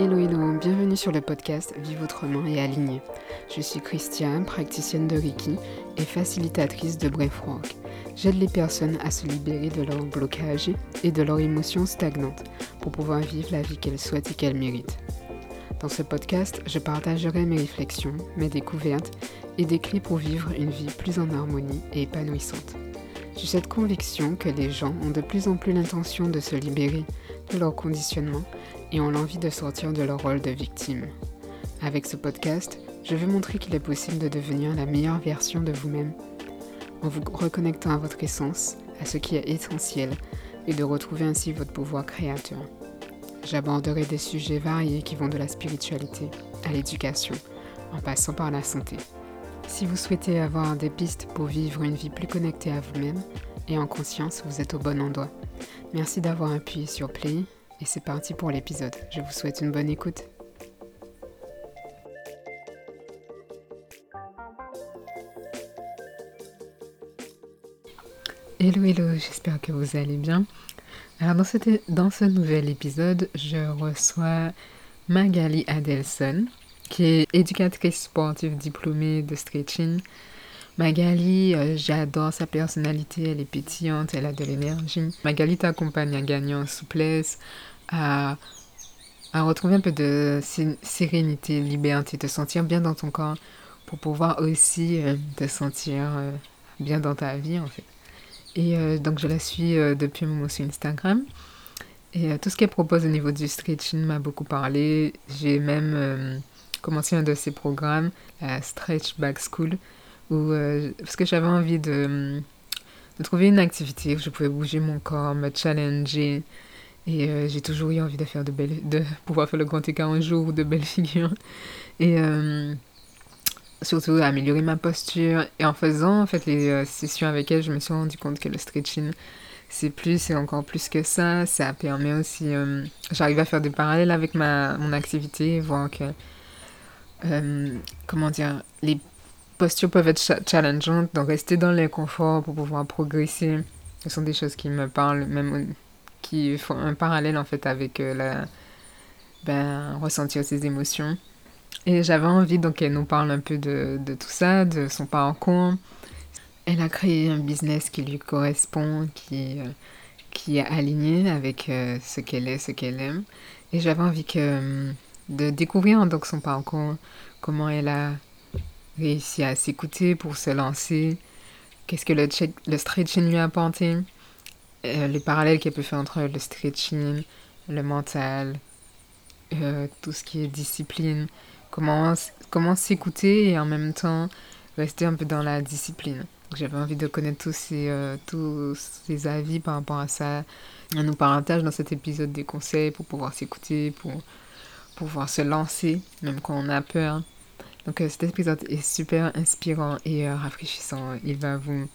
Hello hello, bienvenue sur le podcast Vive autrement et aligné. Je suis Christiane, praticienne de Reiki et facilitatrice de Breathwork. J'aide les personnes à se libérer de leurs blocages et de leurs émotions stagnantes pour pouvoir vivre la vie qu'elles souhaitent et qu'elles méritent. Dans ce podcast, je partagerai mes réflexions, mes découvertes et des clés pour vivre une vie plus en harmonie et épanouissante. J'ai cette conviction que les gens ont de plus en plus l'intention de se libérer de leur conditionnement et ont l'envie de sortir de leur rôle de victime. Avec ce podcast, je veux montrer qu'il est possible de devenir la meilleure version de vous-même en vous reconnectant à votre essence, à ce qui est essentiel et de retrouver ainsi votre pouvoir créateur. J'aborderai des sujets variés qui vont de la spiritualité à l'éducation, en passant par la santé. Si vous souhaitez avoir des pistes pour vivre une vie plus connectée à vous-même et en conscience, vous êtes au bon endroit. Merci d'avoir appuyé sur Play et c'est parti pour l'épisode. Je vous souhaite une bonne écoute. Hello hello, j'espère que vous allez bien. Alors dans, dans ce nouvel épisode, je reçois Magali Adelson, qui est éducatrice sportive diplômée de stretching. Magali, euh, j'adore sa personnalité, elle est pétillante, elle a de l'énergie. Magali t'accompagne à gagner en souplesse, à, retrouver un peu de sérénité, liberté, te sentir bien dans ton corps pour pouvoir aussi euh, te sentir euh, bien dans ta vie en fait. Et donc je la suis depuis un moment sur Instagram. Et tout ce qu'elle propose au niveau du stretching m'a beaucoup parlé. J'ai même commencé un de ses programmes, la Stretch Back School, où, parce que j'avais envie de, de, trouver une activité où je pouvais bouger mon corps, me challenger, et euh, j'ai toujours eu envie de faire de belles, de pouvoir faire le grand écart un jour, de belles figures. Et euh, surtout améliorer ma posture. Et en faisant en fait les euh, sessions avec elle, je me suis rendu compte que le stretching, c'est plus, c'est encore plus que ça. Ça permet aussi, j'arrive à faire des parallèles avec ma, mon activité, voir que, comment dire, les postures peuvent être challengeantes, donc rester dans l'inconfort pour pouvoir progresser. Ce sont des choses qui me parlent, même qui font un parallèle en fait avec euh, ben, ressentir ses émotions. Et j'avais envie donc qu'elle nous parle un peu de, de, tout ça, de son parcours. Elle a créé un business qui lui correspond, qui, euh, qui est aligné avec euh, ce qu'elle est, ce qu'elle aime. Et j'avais envie que, de découvrir donc son parcours, comment elle a réussi à s'écouter pour se lancer, qu'est-ce que le, le stretching lui a apporté, euh, les parallèles qu'elle peut faire entre le stretching, le mental, euh, tout ce qui est discipline, comment, comment s'écouter et en même temps rester un peu dans la discipline. J'avais envie de connaître tous ces, euh, tous ces avis par rapport à ça. Elle nous partage dans cet épisode des conseils pour pouvoir s'écouter, pour pouvoir se lancer, même quand on a peur. Donc cet épisode est super inspirant et rafraîchissant. Il va vous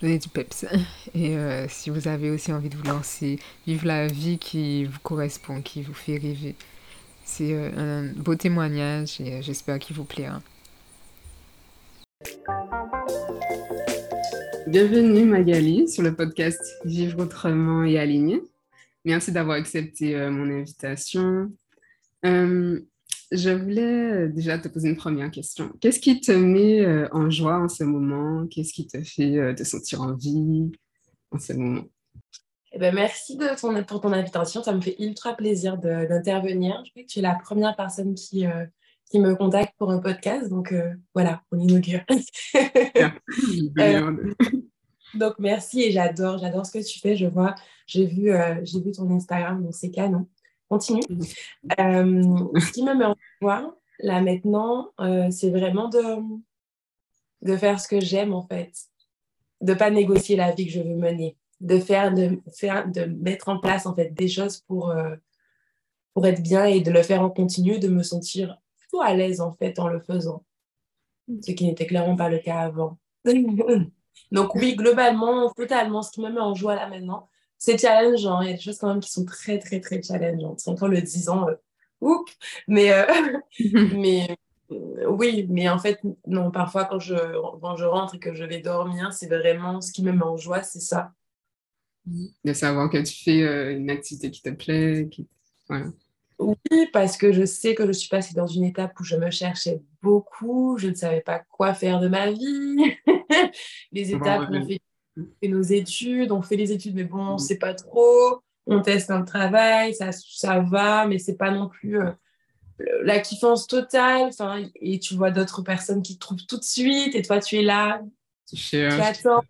donner du peps. Et euh, si vous avez aussi envie de vous lancer, vivre la vie qui vous correspond, qui vous fait rêver, c'est euh, un beau témoignage et euh, j'espère qu'il vous plaira. Bienvenue Magali sur le podcast Vivre autrement et aligné. Merci d'avoir accepté mon invitation. Je voulais euh, déjà te poser une première question. Qu'est-ce qui te met euh, en joie en ce moment? Qu'est-ce qui te fait euh, te sentir en vie en ce moment? Eh ben, merci de ton, pour ton invitation. Ça me fait ultra plaisir d'intervenir. Je sais que tu es la première personne qui, qui me contacte pour un podcast. Donc voilà, on inaugure. donc merci et j'adore, j'adore ce que tu fais. Je vois, j'ai vu, j'ai vu ton Instagram, donc c'est canon continue. Euh, ce qui me met en joie, là maintenant, euh, c'est vraiment de, de faire ce que j'aime en fait, de pas négocier la vie que je veux mener, de faire, de faire, de mettre en place en fait des choses pour, euh, pour être bien et de le faire en continu, de me sentir plutôt à l'aise en fait en le faisant, ce qui n'était clairement pas le cas avant. Donc oui, globalement, totalement, ce qui me met en joie là maintenant, c'est challengeant. Il y a des choses quand même qui sont très, très, très challengeantes. C'est encore le 10 ans, euh, mais, euh, mais euh, oui, mais en fait, non, parfois quand je, quand je rentre et que je vais dormir, c'est vraiment ce qui me met en joie, c'est ça. De savoir que tu fais une activité qui te plaît. Qui... Oui, parce que je sais que je suis passée dans une étape où je me cherchais beaucoup, je ne savais pas quoi faire de ma vie. les étapes on fait, nos études, on fait les études, mais bon, on ne sait pas trop. On teste un travail, ça, ça va, mais c'est pas non plus euh, la kiffance totale. Et tu vois d'autres personnes qui te trouvent tout de suite, et toi, tu es là, tu attends,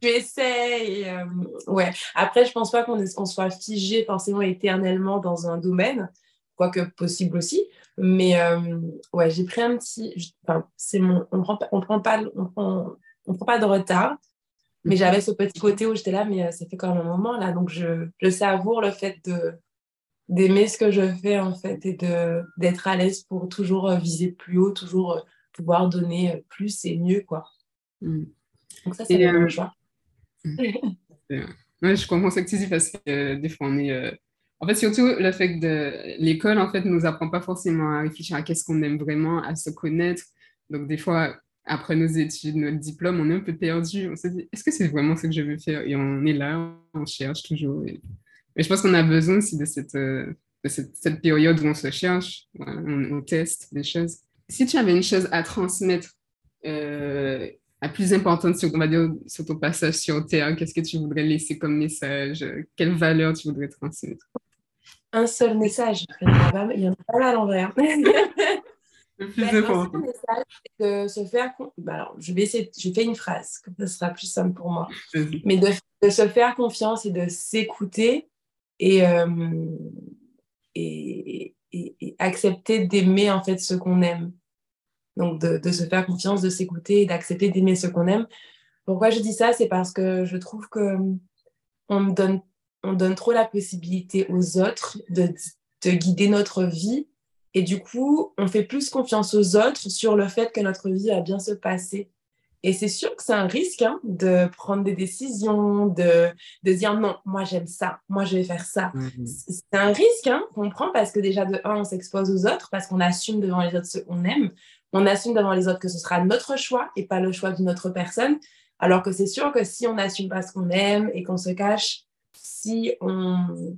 tu essaies. Et, euh, ouais. Après, je pense pas qu'on soit figé forcément éternellement dans un domaine, quoique possible aussi. Mais euh, ouais, j'ai pris un petit. Enfin, c'est mon. On prend, on prend pas, on prend, on prend pas de retard. Mais mhm. j'avais ce petit côté où j'étais là, mais euh, ça fait quand même un moment là. Donc je, je savoure le fait de d'aimer ce que je fais en fait et de d'être à l'aise pour toujours viser plus haut, toujours pouvoir donner plus et mieux quoi. Mhm. Donc ça c'est le choix. ouais, je comprends ce que tu dis parce que euh, des fois on est. Euh, en fait, surtout le fait que l'école en fait nous apprend pas forcément à réfléchir à qu'est-ce qu'on aime vraiment, à se connaître. Donc des fois, après nos études, notre diplôme, on est un peu perdu. On se dit, est-ce que c'est vraiment ce que je veux faire? Et on est là, on cherche toujours. Et, je pense qu'on a besoin aussi de cette, euh, de cette, période où on se cherche, on, teste des choses. Si tu avais une chose à transmettre la plus importante sur, on va dire, sur ton passage sur Terre Qu'est-ce que tu voudrais laisser comme message? Quelle valeur tu voudrais transmettre? Un seul message. Il y en a pas mal en vrai. Le plus important. message, c'est de se faire. Ben, alors, je vais essayer. Je fais une phrase, comme ça sera plus simple pour moi. Mais de, se faire confiance et de s'écouter et, euh, et, et, accepter d'aimer en fait ce qu'on aime. Donc, de, se faire confiance, de s'écouter et d'accepter d'aimer ce qu'on aime. Pourquoi je dis ça? C'est parce que je trouve que on donne, on donne trop la possibilité aux autres de, de guider notre vie. Et du coup, on fait plus confiance aux autres sur le fait que notre vie va bien se passer. Et c'est sûr que c'est un risque hein, de prendre des décisions, de, de dire non, moi j'aime ça, moi je vais faire ça. Mhm. C'est un risque hein, qu'on prend parce que déjà de un, on s'expose aux autres, parce qu'on assume devant les autres ce qu'on aime on assume devant les autres que ce sera notre choix et pas le choix d'une autre personne. Alors que c'est sûr que si on n'assume pas ce qu'on aime et qu'on se cache, si on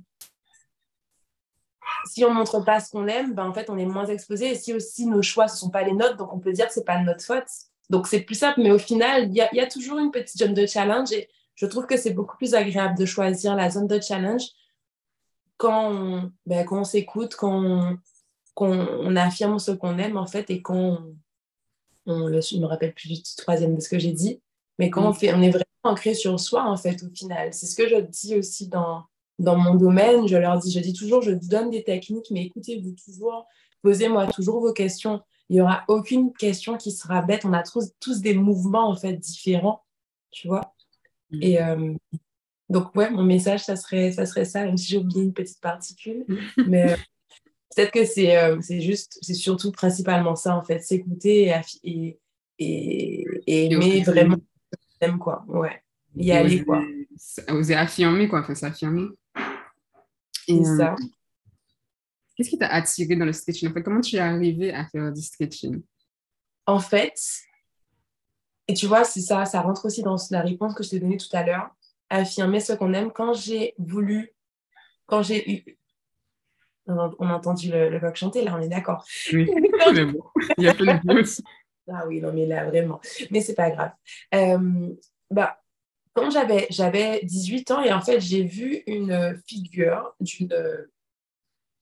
si on montre pas ce qu'on aime, ben en fait on est moins exposé. Et si aussi nos choix ne sont pas les nôtres, donc on peut dire que c'est pas de notre faute. Donc c'est plus simple, mais au final, il y, a, toujours une petite zone de challenge et je trouve que c'est beaucoup plus agréable de choisir la zone de challenge quand on, ben, quand on s'écoute, quand on, qu'on affirme ce qu'on aime en fait et qu'on on, je me rappelle plus du troisième de ce que j'ai dit mais quand on fait on est vraiment ancré sur soi en fait au final c'est ce que je dis aussi dans dans mon domaine je leur dis je dis toujours je vous donne des techniques mais écoutez-vous toujours posez-moi toujours vos questions il n'y aura aucune question qui sera bête on a tous, tous des mouvements en fait différents tu vois mm. et euh, donc ouais mon message ça serait ça serait ça même si j'ai oublié une petite particule mais euh, peut-être que c'est euh, c'est juste, c'est surtout principalement ça, en fait, s'écouter et, et, et, aimer vraiment aime quoi. Ouais. Y aller, quoi. Oser affirmer, quoi, enfin, s'affirmer. Ça. Euh, qu'est-ce qui t'a attiré dans le stretching? En fait, comment tu es arrivé à faire du stretching? En fait, et tu vois, c'est ça, ça rentre aussi dans la réponse que je t'ai donnée tout à l'heure. Affirmer ce qu'on aime. Quand j'ai voulu, quand j'ai eu on a entendu le, le coq chanter, là, on est d'accord. Oui, mais bon, il y a plein de aussi. Ah oui, non, mais là, vraiment. Mais c'est pas grave. Euh, bah, quand j'avais, j'avais 18 ans, et en fait, j'ai vu une figure d'une,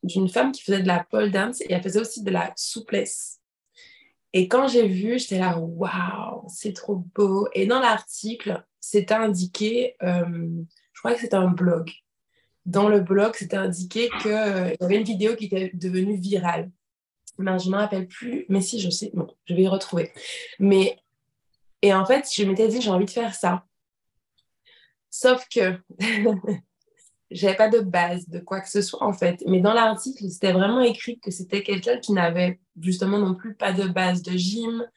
d'une femme qui faisait de la pole dance et elle faisait aussi de la souplesse. Et quand j'ai vu, j'étais là, waouh, c'est trop beau. Et dans l'article, c'était indiqué, euh, je crois que c'était un blog, dans le blog, c'était indiqué qu'il euh, y avait une vidéo qui était devenue virale. Ben, je ne me rappelle plus, mais si, je sais, bon, je vais y retrouver. Mais, et en fait, je m'étais dit, j'ai envie de faire ça. Sauf que j'avais pas de base de quoi que ce soit, en fait. Mais dans l'article, c'était vraiment écrit que c'était quelqu'un qui n'avait justement non plus pas de base de gym,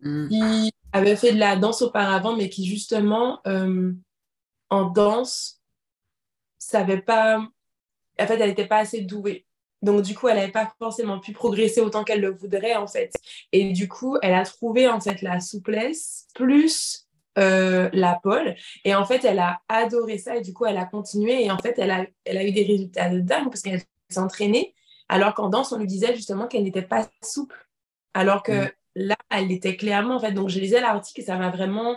mm. qui avait fait de la danse auparavant, mais qui justement, euh, en danse, savait pas. En fait, elle n'était pas assez douée. Donc, du coup, elle n'avait pas forcément pu progresser autant qu'elle le voudrait, en fait. Et du coup, elle a trouvé, en fait, la souplesse plus euh, la pole. Et en fait, elle a adoré ça. Et du coup, elle a continué. Et en fait, elle a, elle a eu des résultats de dingue parce qu'elle s'entraîner, alors qu'en danse, on lui disait justement qu'elle n'était pas souple. Alors que mm. là, elle était clairement, en fait. Donc, je lisais l'article et ça m'a vraiment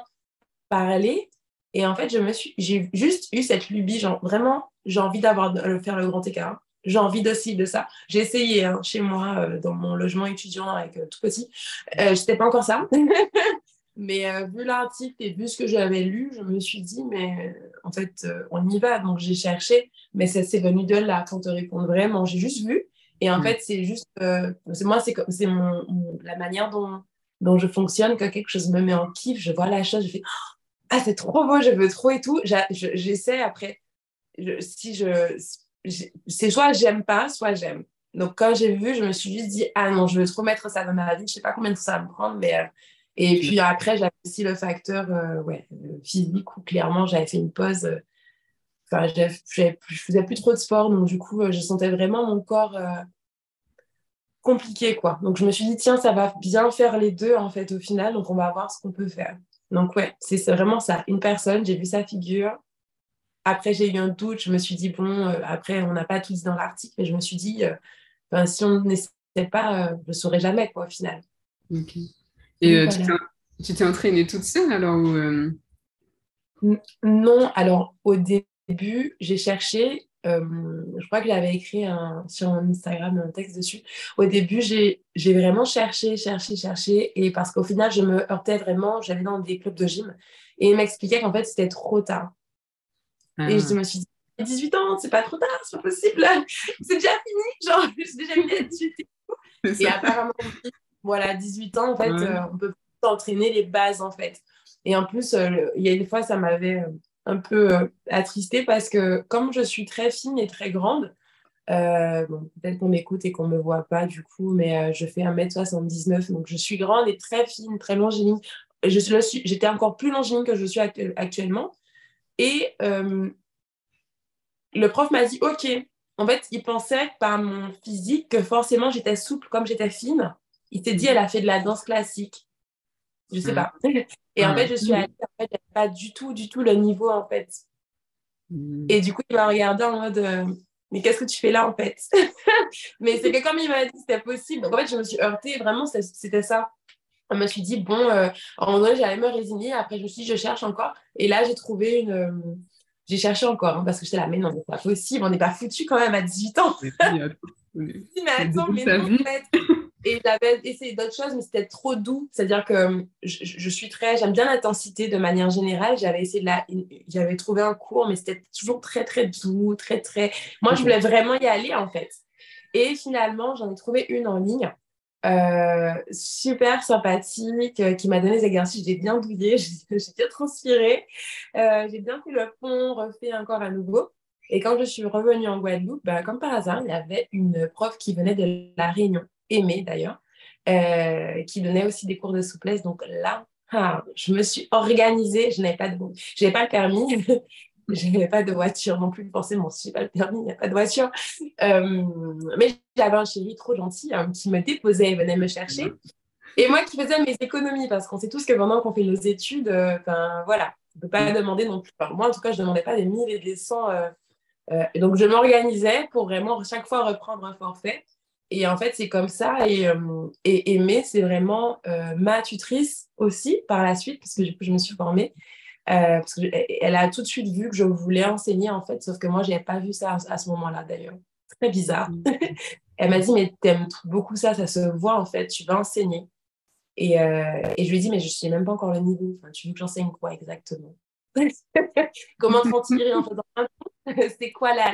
parlé. Et en fait, je me suis, j'ai juste eu cette lubie, genre vraiment, j'ai envie d'avoir, de faire le grand écart. J'ai envie aussi de ça. J'ai essayé hein, chez moi, euh, dans mon logement étudiant avec euh, tout petit. Euh, je n'étais pas encore ça. mais vu l'article et vu ce que j'avais lu, je me suis dit, mais en fait, on y va. Donc, j'ai cherché, mais ça c'est venu de là pour te répondre vraiment. J'ai juste vu. Et en mm. fait, c'est juste, moi, c'est c'est mon, la manière dont, dont je fonctionne. Quand quelque chose me met en kiff, je vois la chose, je fais, ah, c'est trop beau, je veux trop et tout. J'essaie après, si je c'est soit j'aime pas, soit j'aime. Donc, quand j'ai vu, je me suis juste dit, ah non, je veux trop mettre ça dans ma vie. Je sais pas combien de temps ça va me prendre, mais. Euh, et puis après, j'avais aussi le facteur euh, ouais, physique où clairement, j'avais fait une pause. Euh, enfin, je faisais plus trop de sport, donc du coup, je sentais vraiment mon corps compliqué, quoi. Donc, je me suis dit, tiens, ça va bien faire les deux, en fait, au final. Donc, on va voir ce qu'on peut faire. Donc, ouais, c'est vraiment ça. Une personne, j'ai vu sa figure, après, j'ai eu un doute. Je me suis dit, bon, euh, après, on n'a pas tout dit dans l'article, mais je me suis dit, euh, si on n'essaie pas, euh, je ne saurais jamais, quoi, au final. Ok. Et tu t'es entraînée toute seule alors Non, alors au début, j'ai cherché, je crois que j'avais écrit sur mon Instagram un texte dessus. Au début, j'ai vraiment cherché, cherché, cherché, et parce qu'au final, je me heurtais vraiment, j'allais dans des clubs de gym, et ils m'expliquaient qu'en fait, c'était trop tard. Et je ah. me suis dit, 18 ans, c'est pas trop tard, c'est pas possible. c'est déjà fini, genre, j'ai déjà mis à 18 et, et apparemment, voilà, 18 ans, en fait, euh, on peut entraîner les bases, en fait. Et en plus, euh, il y a une fois, ça m'avait euh, un peu attristée parce que comme je suis très fine et très grande, bon, peut-être qu'on m'écoute et qu'on ne me voit pas du coup, mais je fais 1m79, donc je suis grande et très fine, très longiligne. J'étais encore plus longiligne que je suis actuellement. Et euh, le prof m'a dit, OK, en fait, il pensait par mon physique que forcément j'étais souple comme j'étais fine. Il s'est dit, elle a fait de la danse classique. Je sais mm. pas. Et en fait, je suis allée, en fait, pas du tout, du tout le niveau, en fait. Mm. Et du coup, il m'a regardé en mode, euh, mais qu'est-ce que tu fais là, en fait? Mais c'est que comme il m'a dit, c'était possible. Donc, en fait, je me suis heurtée, vraiment, c'était ça je me suis dit, bon, euh, en un moment j'allais me résigner. Après, je me suis dit, je cherche encore. Et là, j'ai trouvé une. Euh, j'ai cherché encore, hein, parce que j'étais là, mais non, c'est pas possible, on n'est pas foutu quand même à 18 ans. mais attends, mais non, en fait. Et j'avais essayé d'autres choses, mais c'était trop doux. C'est-à-dire que euh, je, suis très. J'aime bien l'intensité de manière générale. J'avais essayé de la. J'avais trouvé un cours, mais c'était toujours très, très doux, très, très. Moi, je voulais vraiment y aller, en fait. Et finalement, j'en ai trouvé une en ligne euh, super sympathique, euh, qui m'a donné des exercices. J'ai bien bouillé, j'ai bien transpiré, euh, j'ai bien fait le pont, refait encore à nouveau. Et quand je suis revenue en Guadeloupe, bah, comme par hasard, il y avait une prof qui venait de La Réunion, aimée d'ailleurs, qui donnait aussi des cours de souplesse. Donc là, ah, je me suis organisée, je n'avais pas de pas le permis, je n'avais pas de voiture non plus, forcément. Si je n'ai pas le permis, il n'y a pas de voiture. Euh, mais j'avais un chéri trop gentil hein, qui me déposait et venait me chercher. Et moi qui faisais mes économies, parce qu'on sait tous que pendant qu'on fait nos études, euh, voilà, on ne peut pas demander non plus. moi, en tout cas, je ne demandais pas des 1000 et des 100. Euh, et donc, je m'organisais pour vraiment chaque fois reprendre un forfait. Et en fait, c'est comme ça. Et, et Aimée, c'est vraiment ma tutrice aussi par la suite, parce que du coup, je me suis formée. Euh, parce qu'elle a tout de suite vu que je voulais enseigner, en fait, sauf que moi, je n'avais pas vu ça à, ce moment-là, d'ailleurs. Très bizarre. Mm. elle m'a dit, mais t'aimes beaucoup ça, ça se voit, en fait, tu vas enseigner. Et, euh, et je lui ai dit, mais je ne sais même pas encore le niveau. Enfin, tu veux que j'enseigne quoi exactement? Comment t'en tirer en faisant un C'est quoi là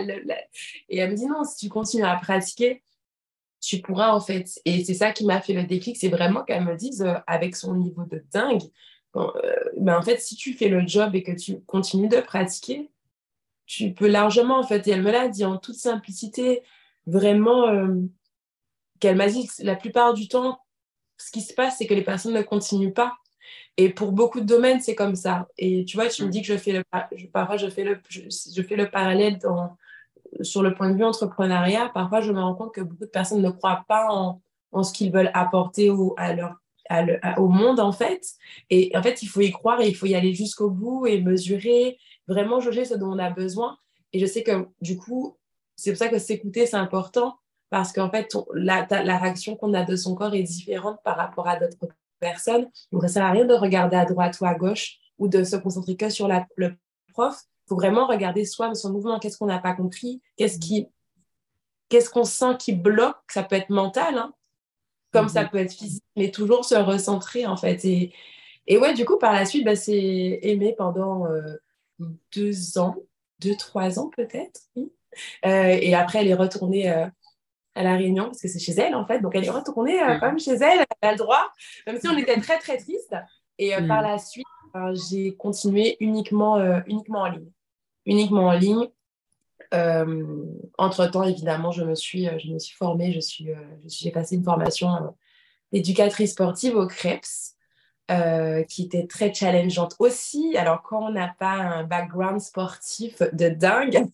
Et elle me dit, non, si tu continues à pratiquer, tu pourras en fait. Et c'est ça qui m'a fait le déclic, c'est vraiment qu'elle me dise, euh, avec son niveau de dingue, euh, ben en fait, si tu fais le job et que tu continues de pratiquer, tu peux largement, en fait, et elle me l'a dit en toute simplicité, vraiment, euh, qu'elle m'a dit que la plupart du temps, ce qui se passe, c'est que les personnes ne continuent pas. Et pour beaucoup de domaines, c'est comme ça. Et tu vois, tu me dis que je fais le, je, parfois, je fais le, je, fais le parallèle dans, sur le point de vue entrepreneuriat. Parfois, je me rends compte que beaucoup de personnes ne croient pas en, en ce qu'ils veulent apporter ou à leur au monde, en fait. Et en fait, il faut y croire et il faut y aller jusqu'au bout et mesurer, vraiment jauger ce dont on a besoin. Et je sais que du coup, c'est pour ça que s'écouter, c'est important parce qu'en fait, la, la, réaction qu'on a de son corps est différente par rapport à d'autres personnes. Donc, ça ne sert à rien de regarder à droite ou à gauche ou de se concentrer que sur la, le prof. Il faut vraiment regarder soi, son mouvement, qu'est-ce qu'on n'a pas compris, qu'est-ce qui, qu'est-ce qu'on sent qui bloque? Ça peut être mental, hein, comme ça mhm. peut être physique, mais toujours se recentrer en fait. Et, et ouais, du coup, par la suite, bah, c'est aimé pendant euh, deux ans, deux, trois ans peut-être. Euh, et après, elle est retournée euh, à La Réunion, parce que c'est chez elle, en fait. Donc, elle est retournée quand même chez elle, elle a le droit, même si on était très, très triste. Et par la suite, j'ai continué uniquement, uniquement en ligne. Uniquement en ligne. Entre-temps, évidemment, je me suis, je me suis formée, je suis, j'ai passé une formation d'éducatrice sportive au CREPS. qui était très challengeante aussi. Alors, quand on n'a pas un background sportif de dingue,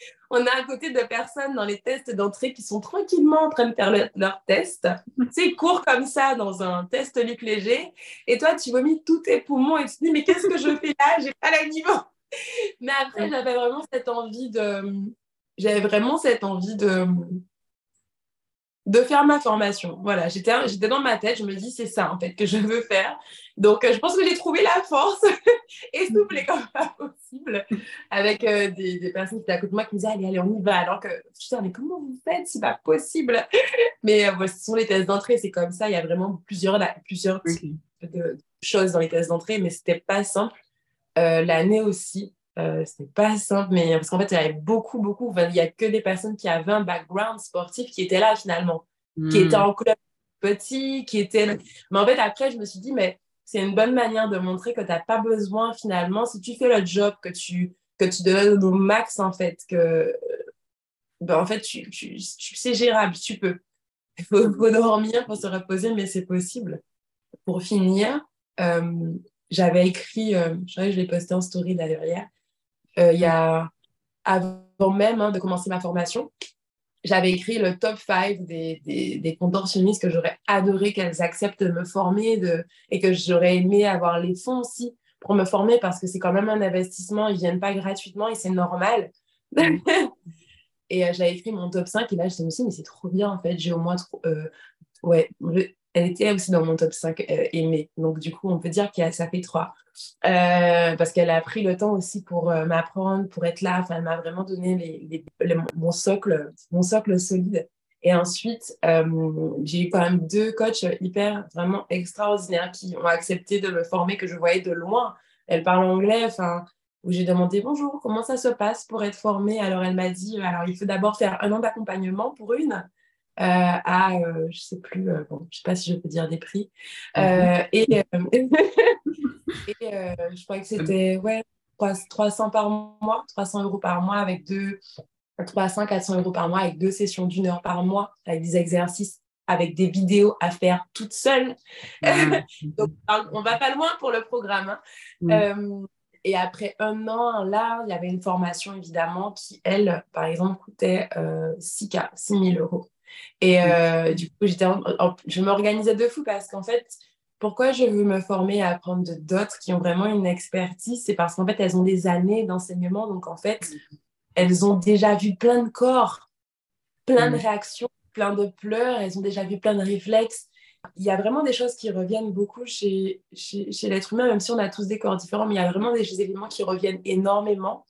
on a à côté de personnes dans les tests d'entrée qui sont tranquillement en train de faire leur test. C'est court comme ça dans un test Luc Léger. Et toi, tu vomis tous tes poumons et tu te dis, mais qu'est-ce que je fais là? J'ai pas le niveau. Mais après, j'avais vraiment cette envie de. J'avais vraiment cette envie de de faire ma formation. Voilà, j'étais, j'étais dans ma tête, je me dis c'est ça en fait que je veux faire. Donc euh, je pense que j'ai trouvé la force essoufflée comme pas possible avec euh, des, des, personnes qui étaient à côté de moi qui me disaient allez, allez, on y va. Alors que disais mais comment vous faites? C'est pas possible. Mais euh, ce sont les tests d'entrée, c'est comme ça. Il y a vraiment plusieurs, plusieurs de, choses dans les tests d'entrée, mais c'était pas simple. l'année aussi, euh, c'était pas simple, mais parce qu'en fait, il y avait beaucoup, beaucoup. il n'y a que des personnes qui avaient un background sportif qui étaient là finalement, qui hmm. étaient en club petit, qui étaient. Mais en fait, après, je me suis dit, mais c'est une bonne manière de montrer que tu n'as pas besoin finalement, si tu fais le job, que tu, que tu donnes au max en fait, que ben, en fait, tu, tu, c'est gérable, tu peux. Il faut, faut, dormir, pour se reposer, mais c'est possible. Pour finir, euh, j'avais écrit, euh, je l'ai posté en story d'ailleurs hier, euh, il y a, avant même hein, de commencer ma formation, j'avais écrit le top 5 des, des, des contorsionnistes que j'aurais adoré qu'elles acceptent de me former de, et que j'aurais aimé avoir les fonds aussi pour me former parce que c'est quand même un investissement, ils ne viennent pas gratuitement et c'est normal. et euh, j'avais écrit mon top 5 et là, je me suis dit, mais c'est trop bien en fait, j'ai au moins trop, euh, ouais, elle était aussi dans mon top 5 euh, aimé. Donc, du coup, on peut dire que ça fait 3. Euh, parce qu'elle a pris le temps aussi pour euh, m'apprendre, pour être là. Enfin, elle m'a vraiment donné mon, socle, mon socle solide. Et ensuite, j'ai eu quand même deux coachs hyper, vraiment extraordinaires qui ont accepté de me former, que je voyais de loin. Elle parle anglais, enfin, où j'ai demandé bonjour, comment ça se passe pour être formée? Alors, elle m'a dit, alors, il faut d'abord faire un an d'accompagnement pour une. Euh, à, euh, je sais plus, euh, bon, je sais pas si je peux dire des prix. Et, je crois que c'était ouais, 300 par mois, 300 euros par mois avec deux, 300, 400 euros par mois avec deux sessions d'une heure par mois, avec des exercices, avec des vidéos à faire toute seule. Mhm. Donc, on va pas loin pour le programme. Hein. Mhm. et après un an, là, il y avait une formation évidemment qui, elle, par exemple, coûtait 6K, 6 000 euros. Et euh, du coup, j'étais je m'organisais de fou parce qu'en fait, pourquoi je veux me former à apprendre d'autres qui ont vraiment une expertise C'est parce qu'en fait, elles ont des années d'enseignement. Donc, en fait, elles ont déjà vu plein de corps, plein de mm. réactions, plein de pleurs. Elles ont déjà vu plein de réflexes. Il y a vraiment des choses qui reviennent beaucoup chez, chez, chez l'être humain, même si on a tous des corps différents, mais il y a vraiment des éléments qui reviennent énormément.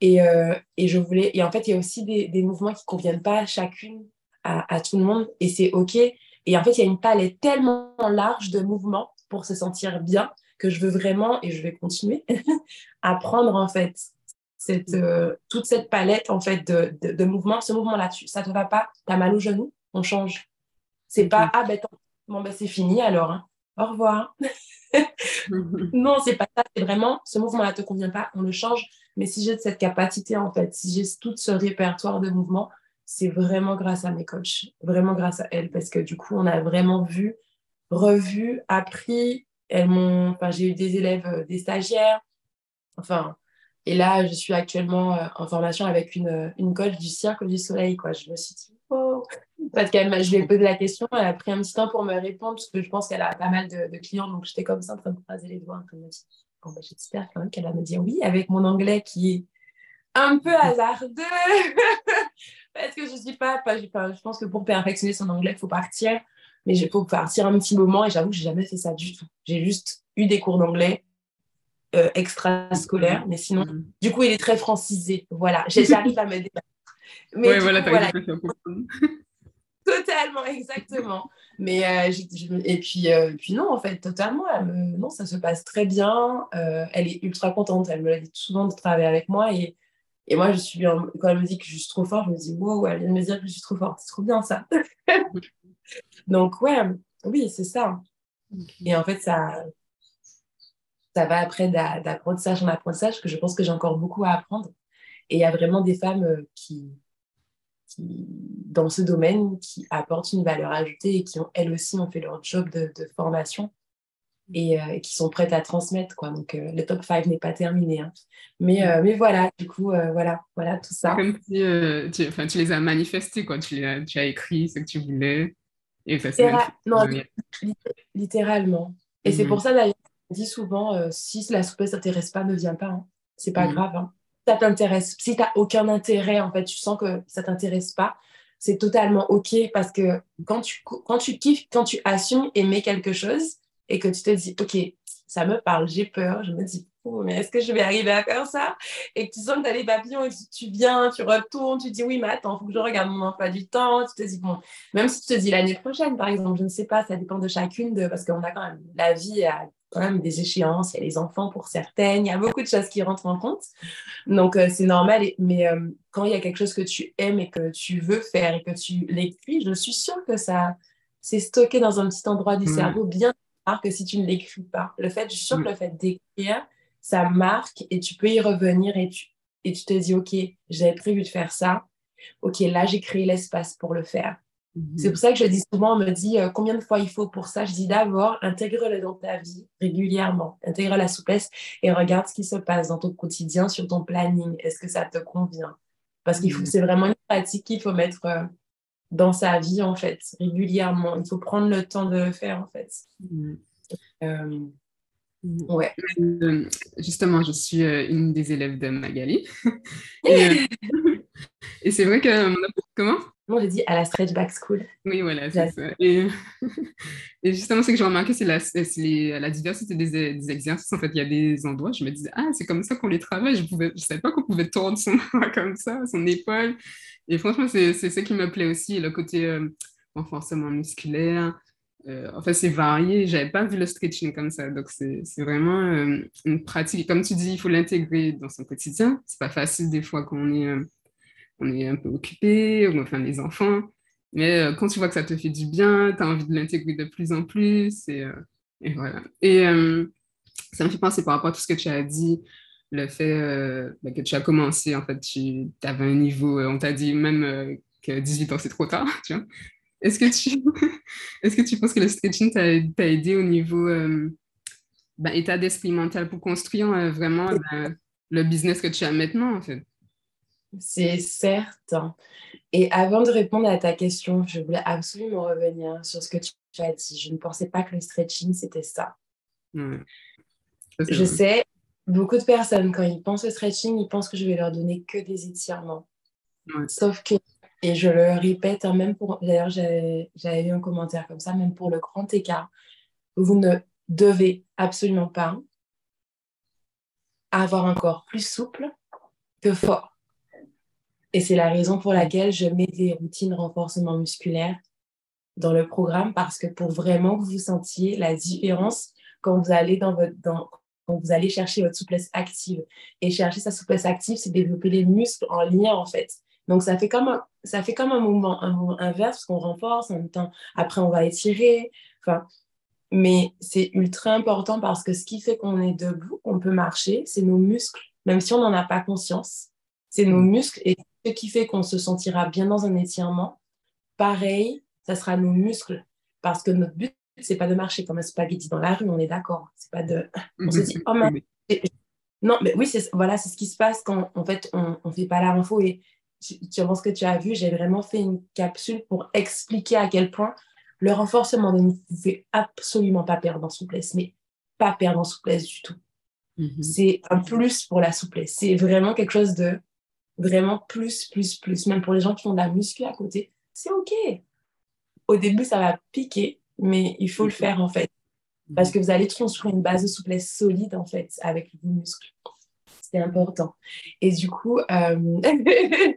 Et, euh, et, je voulais, et en fait, il y a aussi des, des mouvements qui ne conviennent pas à chacune à, tout le monde et c'est OK. Et en fait, il y a une palette tellement large de mouvements pour se sentir bien que je veux vraiment, et je vais continuer, à prendre en fait cette, euh, toute cette palette en fait de, de, mouvements. Ce mouvement-là, ça te va pas, tu as mal au genou, on change. C'est pas, ah ben, bon, ben c'est fini alors, hein. au revoir. non, c'est pas ça, c'est vraiment, ce mouvement-là te convient pas, on le change. Mais si j'ai cette capacité en fait, si j'ai tout ce répertoire de mouvements, c'est vraiment grâce à mes coachs, vraiment grâce à elles, parce que du coup, on a vraiment vu, revu, appris. Elles m'ont, enfin, j'ai eu des élèves, euh, des stagiaires, enfin, et là, je suis actuellement euh, en formation avec une, une coach du Cirque du Soleil, quoi. Je me suis dit, oh, parce qu'elle je lui ai posé la question, elle a pris un petit temps pour me répondre, parce que je pense qu'elle a pas mal de, clients, donc j'étais comme ça en train de croiser les doigts, en train de me dire, bon, bah, j'espère quand même qu'elle va me dire oui, avec mon anglais qui est un peu hasardeux. Parce que je suis pas, pas, je pense que pour perfectionner son anglais, il faut partir. Mais il faut partir un petit moment et j'avoue que j'ai jamais fait ça du tout. J'ai juste eu des cours d'anglais euh, extrascolaires, mais sinon, mm. du coup, il est très francisé. Voilà, j'arrive à me débattre. Mais voilà, voilà. Totalement, exactement. Mais euh, et puis, euh, puis non, en fait, totalement. non, ça se passe très bien. Euh, elle est ultra contente. Elle me l'a dit souvent de travailler avec moi. Et, et moi, je suis quand elle me dit que je suis trop forte, je me dis wow, elle vient de me dire que je suis trop forte. C'est trop bien ça. Donc, ouais, oui, c'est ça. Et en fait, ça, ça va après d'apprentissage en apprentissage que je pense que j'ai encore beaucoup à apprendre. Et il y a vraiment des femmes qui, dans ce domaine qui apportent une valeur ajoutée et qui ont elles aussi ont fait leur job de, formation et euh, qui sont prêtes à transmettre quoi donc euh, le top 5 n'est pas terminé hein. mais euh, mais voilà du coup voilà voilà tout ça comme si tu, les as manifestés quoi tu, as, tu as écrit ce que tu voulais et ça non littéralement et c'est mhm. pour ça d'ailleurs on dit souvent si la souplesse t'intéresse pas ne viens pas hein. c'est pas mhm. grave hein ça t'intéresse, si tu n'as aucun intérêt, en fait, tu sens que ça t'intéresse pas, c'est totalement OK parce que quand tu, quand tu kiffes, quand tu assumes aimer quelque chose et que tu te dis, OK, ça me parle, j'ai peur, je me dis, oh, mais est-ce que je vais arriver à faire ça? Et que tu sens que tu as les papillons et que tu viens, tu retournes, tu dis, oui, mais attends, il faut que je regarde mon emploi du temps. Tu te dis, bon, même si tu te dis l'année prochaine, par exemple, je ne sais pas, ça dépend de chacune, de, parce qu'on a quand même la vie à quand même des échéances, il y a les enfants pour certaines, il y a beaucoup de choses qui rentrent en compte. Donc, euh, c'est normal. mais euh, quand il y a quelque chose que tu aimes et que tu veux faire et que tu l'écris, je suis sûre que ça c'est stocké dans un petit endroit du mm. cerveau bien que si tu ne l'écris pas. Le fait, je suis sûre que mm. le fait d'écrire, ça marque et tu peux y revenir et tu, et tu te dis, OK, j'avais prévu de faire ça. OK, là, j'ai créé l'espace pour le faire. C'est mhm. pour ça que je dis souvent, on me dit euh, combien de fois il faut pour ça? Je dis d'abord, intègre-le dans ta vie régulièrement, intègre la souplesse et regarde ce qui se passe dans ton quotidien, sur ton planning. Est-ce que ça te convient? Parce faut, mhm. c'est vraiment une pratique qu'il faut mettre euh, dans sa vie en fait, régulièrement. Il faut prendre le temps de le faire en fait. Mhm. Euh, ouais. justement, je suis une des élèves de Magali. et, et c'est vrai que comment? Moi, j'ai dit à la Stretch Back School. Oui, voilà, c'est ça. Et, justement, ce que j'ai remarqué, c'est la, la, diversité des, exercices. En fait, il y a des endroits, je me disais, ah, c'est comme ça qu'on les travaille. Je ne je savais pas qu'on pouvait tordre son bras comme ça, son épaule. Et franchement, c'est ce qui me plaît aussi, le côté euh, renforcement musculaire. Euh, en fait, c'est varié. Je n'avais pas vu le stretching comme ça. Donc, c'est vraiment euh, une pratique. Comme tu dis, il faut l'intégrer dans son quotidien. C'est pas facile des fois qu'on est on est un peu occupé, enfin les enfants. Mais euh, quand tu vois que ça te fait du bien, tu as envie de l'intégrer de plus en plus. Et, euh, voilà. Et euh, ça me fait penser par rapport à tout ce que tu as dit, le fait bah, que tu as commencé, en fait, tu avais un niveau, on t'a dit même que 18 ans, c'est trop tard, tu vois. Est-ce que, tu... Est que tu penses que le stretching t'a aidé au niveau bah, état d'esprit mental pour construire vraiment bah, le business que tu as maintenant, en fait? C'est certain. Et avant de répondre à ta question, je voulais absolument revenir sur ce que tu as dit. Je ne pensais pas que le stretching, c'était ça. Je sais, beaucoup de personnes, quand ils pensent au stretching, ils pensent que je vais leur donner que des étirements. Sauf que, et je le répète, hein, même pour, d'ailleurs, j'avais eu un commentaire comme ça, même pour le grand écart, vous ne devez absolument pas avoir un corps plus souple que fort. Et c'est la raison pour laquelle je mets des routines renforcement musculaire dans le programme parce que pour vraiment que vous sentiez la différence quand vous allez dans votre quand vous allez chercher votre souplesse active. Et chercher sa souplesse active c'est développer les muscles en lien en fait. Donc ça fait comme un, ça fait comme un mouvement, un mouvement inverse parce qu'on renforce en même temps. Après on va étirer. Enfin mais c'est ultra important parce que ce qui fait qu'on est debout qu'on peut marcher c'est nos muscles. Même si on n'en a pas conscience c'est nos mm. muscles et ce qui fait qu'on se sentira bien dans un étirement. Pareil, ça sera nos muscles parce que notre but, c'est pas de marcher comme un spaghetti dans la rue, on est d'accord. C'est pas de. On se dit, oh, Non, mais oui, c'est voilà, c'est ce qui se passe quand en fait on ne fait pas la info. Et tu, tu ce que tu as vu, j'ai vraiment fait une capsule pour expliquer à quel point le renforcement ne vous fait absolument pas perdre en souplesse, mais pas perdre en souplesse du tout. Mm-hmm. C'est un plus pour la souplesse. C'est vraiment quelque chose de Vraiment plus, plus, plus. Même pour les gens qui font de la muscu à côté, c'est OK. Au début, ça va piquer, mais il faut le faire en fait. Parce que vous allez construire une base de souplesse solide en fait avec vos muscles. C'est important. Et du coup, euh,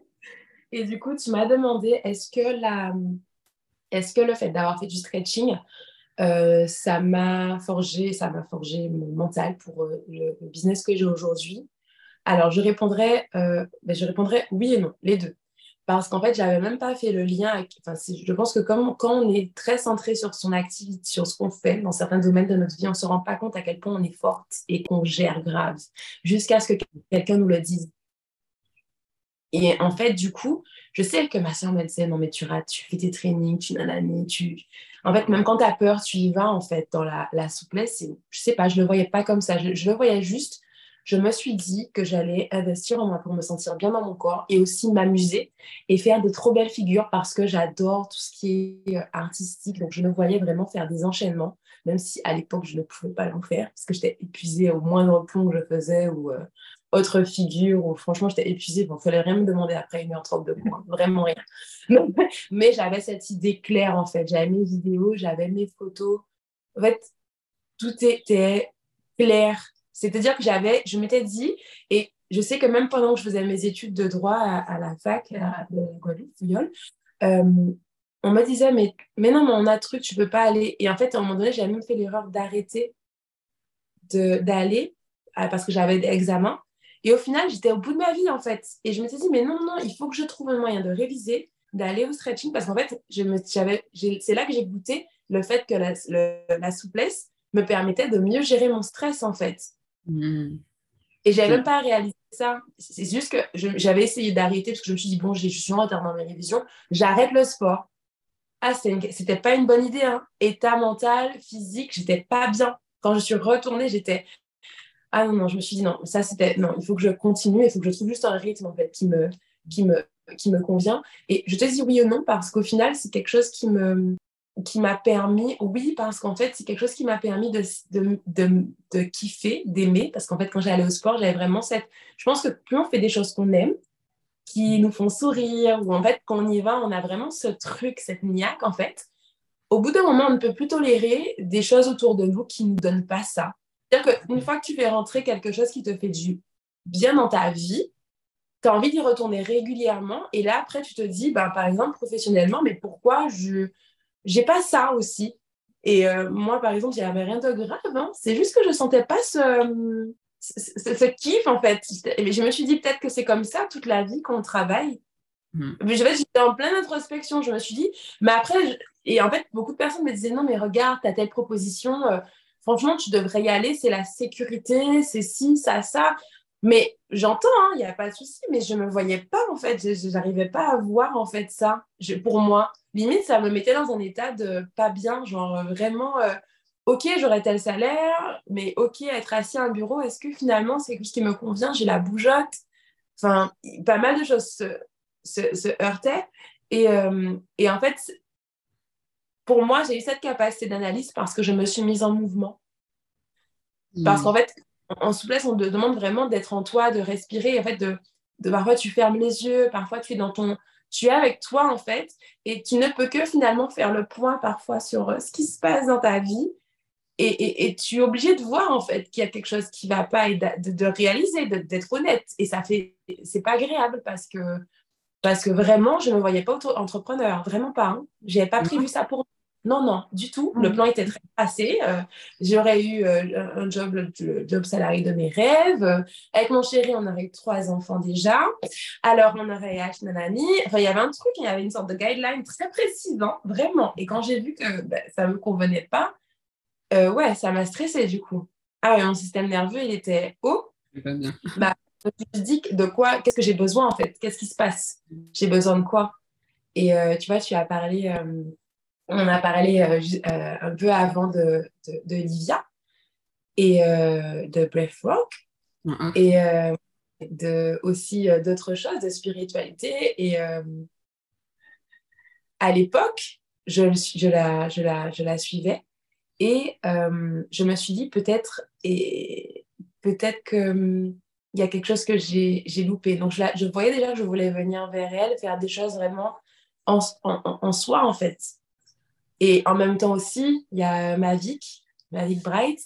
et du coup, tu m'as demandé est-ce que la, est-ce que le fait d'avoir fait du stretching, euh, ça m'a forgé, ça m'a forgé mon mental pour euh, le, business que j'ai aujourd'hui? Alors, je répondrais, ben, je oui et non, les deux. Parce qu'en fait, j'avais même pas fait le lien. Enfin, je pense que quand on est très centré sur son activité, sur ce qu'on fait dans certains domaines de notre vie, on se rend pas compte à quel point on est forte et qu'on gère grave, jusqu'à ce que quelqu'un nous le dise. Et en fait, du coup, je sais que ma soeur me disait, non, mais tu rates, tu fais tes trainings, tu nanani, tu... En fait, même quand tu as peur, tu y vas, en fait, dans la, souplesse. Et, je sais pas, je le voyais pas comme ça. Je, le voyais juste, je me suis dit que j'allais investir en moi pour me sentir bien dans mon corps et aussi m'amuser et faire des trop belles figures parce que j'adore tout ce qui est euh, artistique. Donc, je me voyais vraiment faire des enchaînements, même si à l'époque, je ne pouvais pas l'en faire parce que j'étais épuisée au moindre plomb que je faisais ou... Euh, autre figure où franchement j'étais épuisée. Bon, il fallait rien me demander après 1h30 de moi, vraiment rien. Mais j'avais cette idée claire en fait. J'avais mes vidéos, j'avais mes photos. En fait, tout était clair. C'est-à-dire que j'avais, je m'étais dit, et je sais que même pendant que je faisais mes études de droit à, la fac à, de Guadeloupe, euh, on me disait, mais, mais non, mais on a truc, tu peux pas aller. Et en fait, à un moment donné, j'avais même fait l'erreur d'arrêter d'aller parce que j'avais des examens. Et au final, j'étais au bout de ma vie, en fait. Et je me suis dit, mais non, non, il faut que je trouve un moyen de réviser, d'aller au stretching, parce qu'en fait, c'est là que j'ai goûté le fait que la, la, souplesse me permettait de mieux gérer mon stress, en fait. Hmm. Et j'avais même pas réalisé ça. C'est juste que j'avais essayé d'arrêter, parce que je me suis dit, bon, je suis en retard dans mes révisions, j'arrête le sport. Ah, c'était pas une bonne idée. Hein. État mental, physique, j'étais pas bien. Quand je suis retournée, j'étais ah non, non, je me suis dit non, ça c'était, non, il faut que je continue, il faut que je trouve juste un rythme en fait qui me, qui me, qui me convient. Et je te dis oui ou non parce qu'au final, c'est quelque chose qui me, qui m'a permis, oui, parce qu'en fait, c'est quelque chose qui m'a permis de, de, de, de kiffer, d'aimer, parce qu'en fait, quand j'allais au sport, j'avais vraiment cette... Je pense que plus on fait des choses qu'on aime, qui nous font sourire, ou en fait, quand on y va, on a vraiment ce truc, cette niaque, en fait. Au bout d'un moment, on ne peut plus tolérer des choses autour de nous qui ne nous donnent pas ça. C'est-à-dire qu'une fois que tu fais rentrer quelque chose qui te fait du bien dans ta vie, tu as envie d'y retourner régulièrement. Et là, après, tu te dis, bah, par exemple, professionnellement, mais pourquoi je n'ai pas ça aussi Et euh, moi, par exemple, il n'y avait rien de grave. Hein. C'est juste que je ne sentais pas ce, ce, kiff, en fait. Je me suis dit, peut-être que c'est comme ça toute la vie qu'on travaille. Mmh. J'étais en pleine introspection. Je me suis dit, mais après, et en fait, beaucoup de personnes me disaient, non, mais regarde, tu as telle proposition. Euh, franchement, tu devrais y aller, c'est la sécurité, c'est ci, ça, ça. Mais j'entends, il hein, n'y a pas de souci, mais je ne me voyais pas, en fait. Je n'arrivais pas à voir, en fait, ça. pour moi, limite, ça me mettait dans un état de pas bien, genre euh, vraiment, euh, OK, j'aurais tel salaire, mais OK, être assis à un bureau, est-ce que finalement, c'est chose qui me convient? J'ai la bougeotte. Enfin, pas mal de choses se, se, heurtaient. Et, euh, et en fait, pour moi, j'ai eu cette capacité d'analyse parce que je me suis mise en mouvement. Parce hmm. qu'en fait, en souplesse, on te demande vraiment d'être en toi, de respirer. En fait, de, de, parfois, tu fermes les yeux, parfois, tu es dans ton. Tu es avec toi, en fait, et tu ne peux que finalement faire le point parfois sur euh, ce qui se passe dans ta vie. Et, et, tu es obligé de voir, en fait, qu'il y a quelque chose qui ne va pas et de, de réaliser, d'être honnête. Et ça fait. C'est pas agréable parce que parce que vraiment, je ne me voyais pas entrepreneur, vraiment pas. Hein. Je n'avais pas prévu ça pour non, non, du tout. Le plan était très passé. Euh, j'aurais eu euh, un job, le, job salarié de mes rêves. avec mon chéri, on aurait eu trois enfants déjà. Alors, on aurait acheté nanani. Enfin, il y avait un truc, il y avait une sorte de guideline très précise, hein, vraiment. Et quand j'ai vu que ben, ça ne me convenait pas, euh, ouais, ça m'a stressé du coup. Ah ouais, mon système nerveux, il était haut. Bah, je me dis de quoi, qu'est-ce que j'ai besoin en fait? Qu'est-ce qui se passe? J'ai besoin de quoi? Et tu vois, tu as parlé on a parlé euh, euh, un peu avant de, de, Livia et euh, de Breathwork mm-hmm. et de, aussi d'autres choses, de spiritualité. Et à l'époque, je, je, la, je, la, je la suivais et je me suis dit peut-être et peut-être que il y a quelque chose que j'ai loupé. Donc, je, je, voyais déjà que je voulais venir vers elle, faire des choses vraiment en, en, soi, en fait. Et en même temps aussi, il y a Mavic, Mavic Bright,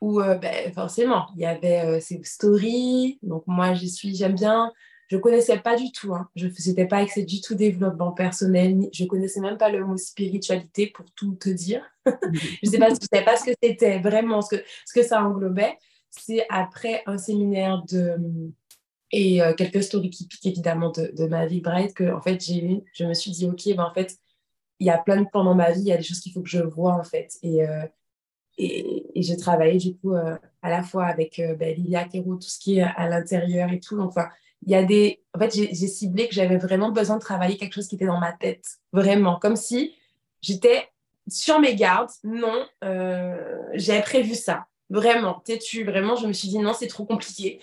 où euh, ben, forcément, il y avait euh, ses stories. Donc, moi, j'y suis, j'aime bien. Je ne connaissais pas du tout. Hein. Je n'étais pas avec du tout développement personnel. Je ne connaissais même pas le mot spiritualité, pour tout te dire. je ne pas, je savais pas ce que c'était vraiment, ce que, ce que ça englobait c'est après un séminaire de et euh, quelques stories qui piquent évidemment de, vie bright que en fait j'ai je me suis dit ok ben en fait il y a plein de plans dans ma vie il y a des choses qu'il faut que je vois en fait et euh, et, j'ai travaillé du coup euh, à la fois avec ben, Lilia Kero tout ce qui est à l'intérieur et tout donc enfin il y a des en fait j'ai ciblé que j'avais vraiment besoin de travailler quelque chose qui était dans ma tête vraiment comme si j'étais sur mes gardes non j'avais prévu ça Vraiment, têtu. Vraiment, je me suis dit non, c'est trop compliqué.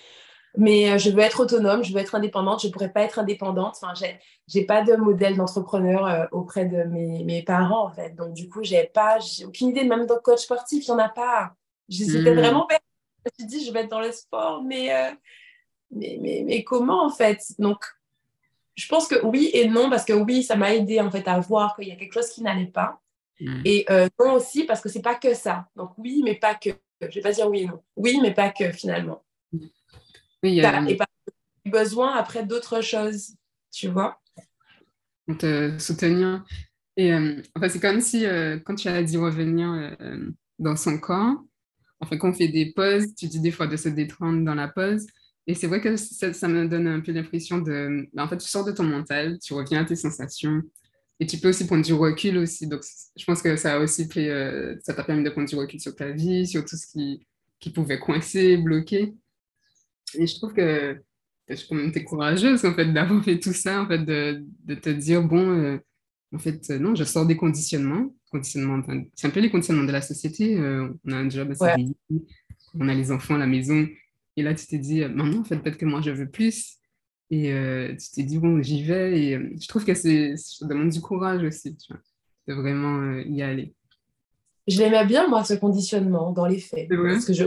Mais euh, je veux être autonome, je veux être indépendante, je ne pourrais pas être indépendante. Enfin, j'ai pas de modèle d'entrepreneur euh, auprès de mes, mes, parents, en fait. Donc, du coup, j'ai pas, aucune idée, même dans coach sportif, il n'y en a pas. J'étais mmh. vraiment Je me suis dit, je vais être dans le sport, mais, euh, mais, mais, mais, comment, en fait? Donc, je pense que oui et non, parce que oui, ça m'a aidé, en fait, à voir qu'il y a quelque chose qui n'allait pas. Mmh. Et non aussi, parce que c'est pas que ça. Donc, oui, mais pas que. Je vais pas dire oui et non. Oui, mais pas que finalement. Oui, Et pas besoin après d'autres choses, tu vois. Te soutenir. Et euh, enfin, c'est comme si euh, quand tu as dit revenir euh, dans son corps, enfin, quand on fait des pauses, tu dis des fois de se détendre dans la pause. Et c'est vrai que ça, me donne un peu l'impression de. Ben, en fait, tu sors de ton mental, tu reviens à tes sensations. Et tu peux aussi prendre du recul aussi. Donc, je pense que ça a aussi fait, euh, ça t'a permis de prendre du recul sur ta vie, sur tout ce qui, qui pouvait coincer, bloquer. Et je trouve que je suis courageuse, en fait, d'avoir fait tout ça, en fait, de, de te dire, bon, euh, en fait, euh, non, je sors des conditionnements. conditionnements c'est un peu les conditionnements de la société. on a un job assez on a les enfants à la maison. Et là, tu t'es dit, maintenant, en fait, peut-être que moi, je veux plus. Et euh, tu t'es dit, bon, j'y vais. Et euh, je trouve que c'est, ça demande du courage aussi, tu vois, de vraiment euh, y aller. Je l'aimais bien, moi, ce conditionnement, dans les faits. Parce que je,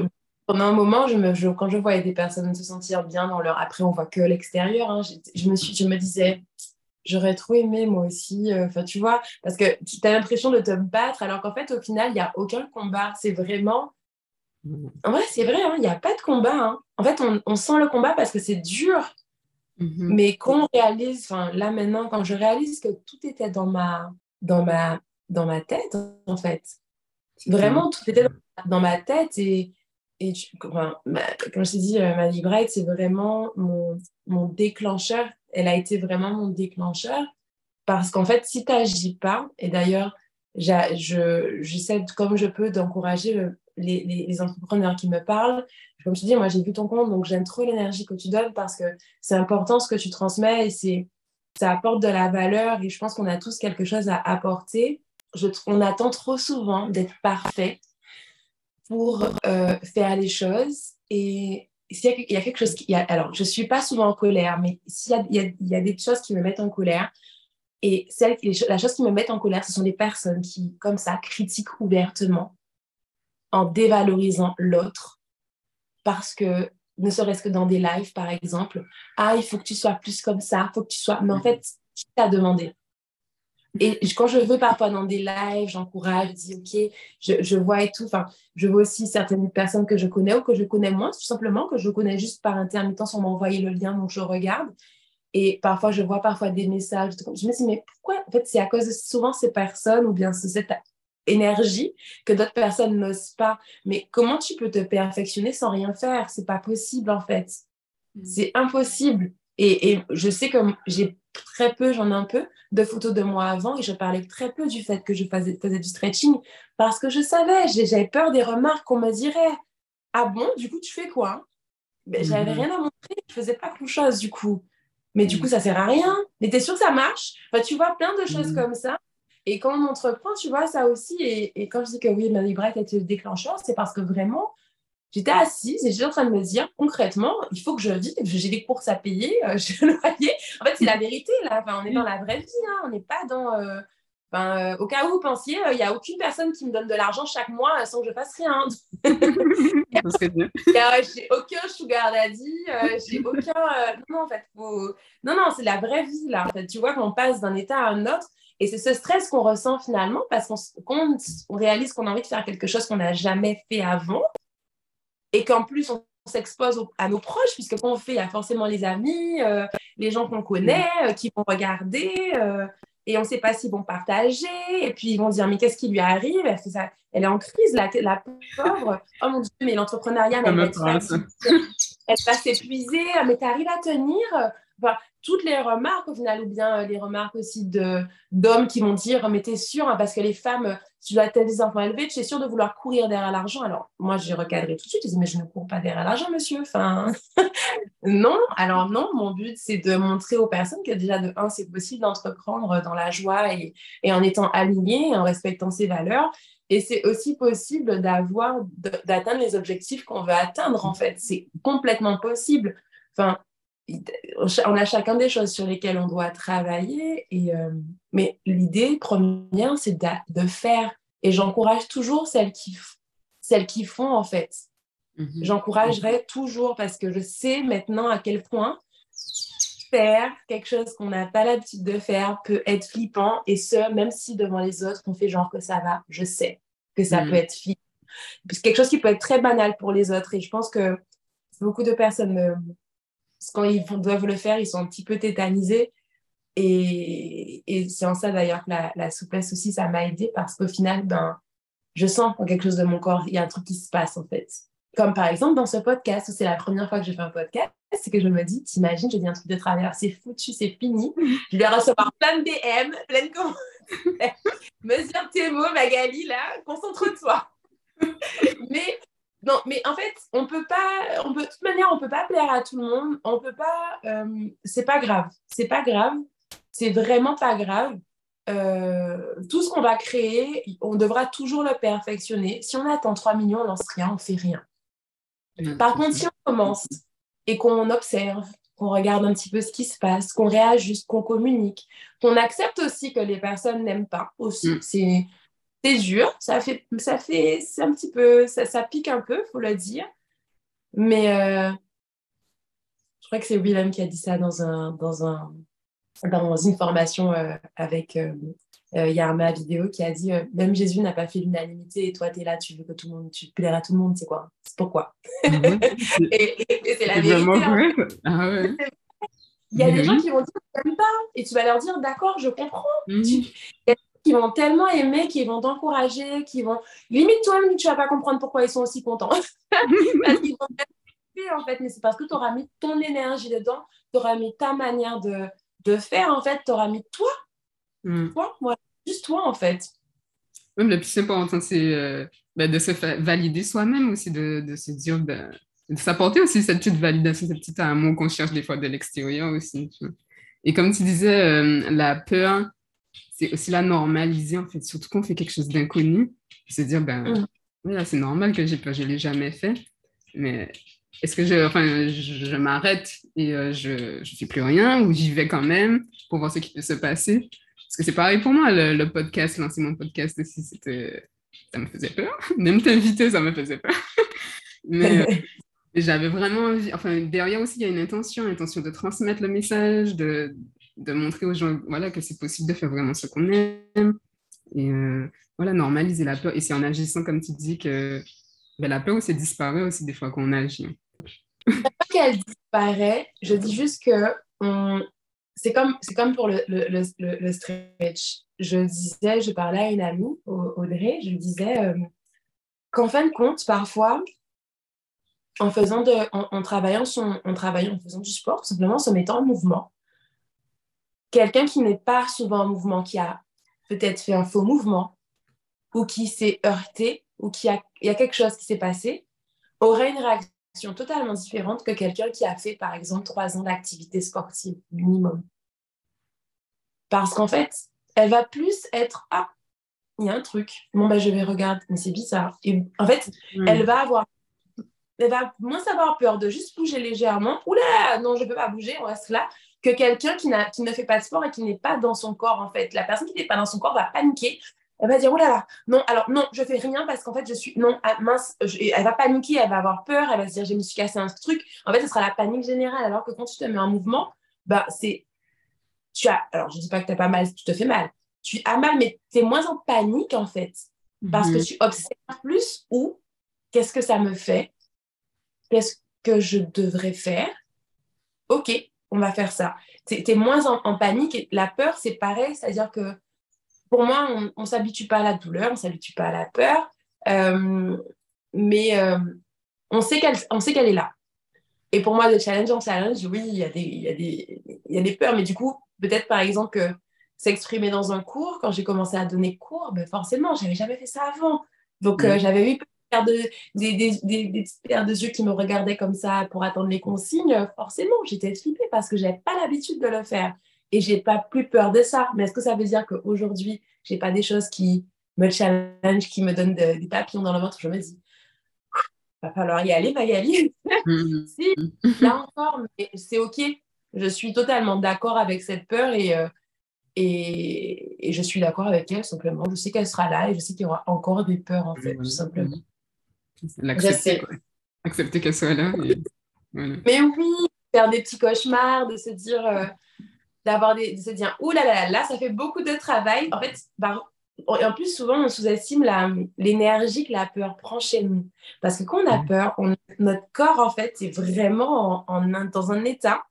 pendant un moment, je me, quand je voyais des personnes se sentir bien dans leur. Après, on voit que l'extérieur. Hein, je, me suis, je me disais, j'aurais trop aimé, moi aussi. Enfin, tu vois, parce que tu as l'impression de te battre, alors qu'en fait, au final, il n'y a aucun combat. C'est vraiment. Mmh. En vrai, c'est vrai, hein, il n'y a pas de combat. Hein. En fait, on, on sent le combat parce que c'est dur. Mhm. Mais quand on réalise, enfin là maintenant, quand je réalise que tout était dans ma, dans ma, dans ma tête, en fait, vraiment tout était dans, ma tête et, et enfin, comme je t'ai dit, euh, ma librette, c'est vraiment mon, déclencheur. Elle a été vraiment mon déclencheur parce qu'en fait, si tu n'agis pas, et d'ailleurs, j'essaie comme je peux d'encourager le, les, entrepreneurs qui me parlent. Comme je te dis, moi, j'ai vu ton compte, donc j'aime trop l'énergie que tu donnes parce que c'est important ce que tu transmets et ça apporte de la valeur et je pense qu'on a tous quelque chose à apporter. On attend trop souvent d'être parfait pour euh, faire les choses. Et s'il y, a quelque chose qui... alors, je ne suis pas souvent en colère, mais s'il y y a, des choses qui me mettent en colère, et celle, la chose qui me met en colère, ce sont des personnes qui, comme ça, critiquent ouvertement en dévalorisant l'autre parce que ne serait-ce que dans des lives par exemple, ah il faut que tu sois plus comme ça, il faut que tu sois, mais en fait qui t'a demandé? Et quand je veux parfois dans des lives, j'encourage, je dis ok, je, je, vois et tout. Enfin, je vois aussi certaines personnes que je connais ou que je connais moins, tout simplement que je connais juste par intermittence, on m'a envoyé le lien donc je regarde. Et parfois, je vois parfois des messages. Je me dis, mais pourquoi En fait, c'est à cause de souvent ces personnes ou bien cette énergie que d'autres personnes n'osent pas. Mais comment tu peux te perfectionner sans rien faire? C'est pas possible en fait. Mm. C'est impossible. Et, je sais que j'ai très peu, j'en ai un peu, de photos de moi avant et je parlais très peu du fait que je faisais, faisais du stretching parce que je savais, j'avais peur des remarques qu'on me dirait. Ah bon, du coup, tu fais quoi? Ben, J'avais mm-hmm. rien à montrer, je faisais pas grand-chose du coup. Mais du mm. coup, ça sert à rien. Mais t'es sûr que ça marche? Enfin, Tu vois, plein de choses mm. comme ça. Et quand on entreprend, tu vois, ça aussi, et, quand je dis que oui, ma librette était le déclencheur, c'est parce que vraiment, j'étais assise et j'étais en train de me dire concrètement, il faut que je vive, j'ai des courses à payer, euh, je le voyais. En fait, c'est la vérité, là. Enfin, on est dans la vraie vie, hein. on n'est pas dans. Euh, Enfin, au cas où vous pensiez, il n'y a aucune personne qui me donne de l'argent chaque mois sans que je fasse rien. j'ai aucun sugar daddy, j'ai aucun. non, en fait, non, non, c'est la vraie vie là. En fait, tu vois qu'on passe d'un état à un autre. Et c'est ce stress qu'on ressent finalement parce qu'on réalise qu'on a envie de faire quelque chose qu'on n'a jamais fait avant et qu'en plus on s'expose à nos proches, puisque quand on fait, il y a forcément les amis, euh, les gens qu'on connaît, euh, qui vont regarder, euh, et on ne sait pas s'ils vont partager, et puis ils vont dire, mais qu'est-ce qui lui arrive? Elle, ça, elle est en crise, la, la pauvre. Oh mon Dieu, mais l'entrepreneuriat, elle, elle, va s'épuiser, mais tu arrives à tenir toutes les remarques au final, ou bien euh, les remarques aussi d'hommes qui vont dire Mais t'es sûr, hein, parce que les femmes, tu des enfants élevés, tu es sûr de vouloir courir derrière l'argent. Alors, moi, j'ai recadré tout de suite. Je dis Mais je ne cours pas derrière l'argent, monsieur. Non. Alors, non, mon but, c'est de montrer aux personnes que déjà, de un, c'est possible d'entreprendre dans la joie et, et en étant aligné, en respectant ses valeurs. Et c'est aussi possible d'avoir, d'atteindre les objectifs qu'on veut atteindre, en fait. C'est complètement possible. Enfin, on a chacun des choses sur lesquelles on doit travailler. Et, euh, mais l'idée première, c'est de, faire. Et j'encourage toujours celles qui, celles qui font, en fait. Mhm. J'encouragerai toujours parce que je sais maintenant à quel point faire quelque chose qu'on n'a pas l'habitude de faire peut être flippant. Et ce, même si devant les autres, on fait genre que ça va, je sais que ça peut être flippant. Quelque chose qui peut être très banal pour les autres. Et je pense que beaucoup de personnes me, quand ils doivent le faire, ils sont un petit peu tétanisés. Et, c'est en ça d'ailleurs que la, souplesse aussi, ça m'a aidé parce qu'au final, ben, je sens quelque chose de mon corps, il y a un truc qui se passe en fait. Comme par exemple dans ce podcast, où c'est la première fois que je fais un podcast, c'est que je me dis, t'imagines, je dis un truc de travers, c'est foutu, c'est fini. Je vais recevoir plein de DM, plein de commentaires. Mesure tes mots, Magali, là, concentre-toi. Mais non, mais en fait, on peut pas, on peut, de toute manière, on peut pas plaire à tout le monde. On peut pas, euh, c'est pas grave. C'est pas grave. C'est vraiment pas grave. Euh, tout ce qu'on va créer, on devra toujours le perfectionner. Si on attend 3 millions, on lance rien, on fait rien. Par contre, si on commence et qu'on observe, qu'on regarde un petit peu ce qui se passe, qu'on réajuste, qu'on communique, qu'on accepte aussi que les personnes n'aiment pas aussi. C'est c'est dur, ça fait, ça fait, c'est un petit peu, ça, ça, pique un peu, faut le dire. Mais euh, je crois que c'est Willem qui a dit ça dans un, dans un, dans une formation euh, avec euh, Yarma vidéo qui a dit même Jésus n'a pas fait l'unanimité et toi tu es là, tu veux que tout le monde, tu plairas à tout le monde, c'est quoi? C'est pourquoi? Mhm. et, c'est la vérité. Hein. Ah Il y a des gens qui vont dire n'aime pas et tu vas leur dire d'accord, je comprends. Mhm qui vont tellement aimer, qui vont t'encourager, qui vont. Limite, toi-même, tu vas pas comprendre pourquoi ils sont aussi contents. parce qu'ils vont en fait, mais c'est parce que tu auras mis ton énergie dedans, tu auras mis ta manière de, de faire, en fait, tu auras mis toi. Mm. Toi, moi, juste toi, en fait. Oui, le plus important, c'est euh, ben, de se valider soi-même aussi, de, de, se dire, ben, de s'apporter aussi cette petite validation, cette petite amour qu'on cherche des fois de l'extérieur aussi. Et comme tu disais, euh, la peur, c'est aussi la normaliser, en fait, surtout qu'on fait quelque chose d'inconnu. Se dire, ben, mm. c'est normal que j'ai je l'ai jamais fait. Mais est-ce que je, enfin, je, m'arrête et euh, je ne fais plus rien ou j'y vais quand même pour voir ce qui peut se passer? Parce que c'est pareil pour moi, le, podcast, lancer mon podcast aussi, c'était, ça me faisait peur. Même t'inviter, ça me faisait peur. Mais euh, j'avais vraiment envie, enfin, derrière aussi, il y a une intention, une intention de transmettre le message, de, de montrer aux gens voilà, que c'est possible de faire vraiment ce qu'on aime. Et euh, voilà, normaliser la peur. Et c'est en agissant, comme tu dis, que ben, la peur aussi disparaît aussi des fois qu'on agit. Pas qu'elle disparaît, je dis juste que c'est comme, comme pour le, le, le, stretch. Je disais, je parlais à une amie, Audrey, je disais euh, qu'en fin de compte, parfois, en, faisant de, en, travaillant son, en travaillant, en faisant du sport, simplement en se mettant en mouvement, quelqu'un qui n'est pas souvent en mouvement, qui a peut-être fait un faux mouvement, ou qui s'est heurté, ou qui a, il y a quelque chose qui s'est passé, aurait une réaction totalement différente que quelqu'un qui a fait, par exemple, trois ans d'activité sportive minimum. Parce qu'en fait, elle va plus être Ah, il y a un truc. Bon, ben, je vais regarder, mais c'est bizarre. Et en fait, elle va avoir. Elle va moins avoir peur de juste bouger légèrement. Oula, non, je ne peux pas bouger, on reste là que quelqu'un qui, qui ne fait pas de sport et qui n'est pas dans son corps, en fait. La personne qui n'est pas dans son corps va paniquer. Elle va dire, oh là là, non, alors non, je fais rien parce qu'en fait, je suis, non, ah, mince, elle va paniquer, elle va avoir peur, elle va se dire, je me suis cassé un truc. En fait, ce sera la panique générale, alors que quand tu te mets en mouvement, bah, c'est, tu as, alors je dis pas que tu as pas mal, tu te fais mal. Tu as mal, mais tu es moins en panique, en fait, parce que mhm. tu observes plus ou qu'est-ce que ça me fait, qu'est-ce que je devrais faire? Ok, on va faire ça. Tu es, moins en, panique. La peur, c'est pareil, c'est-à-dire que pour moi, on ne s'habitue pas à la douleur, on ne s'habitue pas à la peur, euh, mais euh, on sait qu'elle est là. Et pour moi, de challenge en challenge, oui, il y, a des, y, y a des peurs, mais du coup, peut-être par exemple que s'exprimer dans un cours, quand j'ai commencé à donner cours, ben forcément, j'avais jamais fait ça avant. Donc, euh, j'avais eu de, des, des, des, des paires de yeux qui me regardaient comme ça pour attendre les consignes, forcément, j'étais flippée parce que je n'avais pas l'habitude de le faire. Et j'ai pas plus peur de ça. Mais est-ce que ça veut dire qu'aujourd'hui, j'ai pas des choses qui me challenge, qui me donnent des papillons dans le ventre? Je me dis, va falloir y aller, Magali. Si, là encore, mais c'est OK. Je suis totalement d'accord avec cette peur et, euh, et, et, je suis d'accord avec elle simplement. Je sais qu'elle sera là et je sais qu'il y aura encore des peurs, en fait, tout simplement. L'accepter, Accepter qu'elle soit là. Mais oui, faire des petits cauchemars, de se dire, euh, d'avoir des, de se dire, ouh là là là, ça fait beaucoup de travail. En fait, bah, en plus, souvent, on sous-estime l'énergie que la peur prend chez nous. Parce que quand on a peur, notre corps, en fait, est vraiment en, dans un état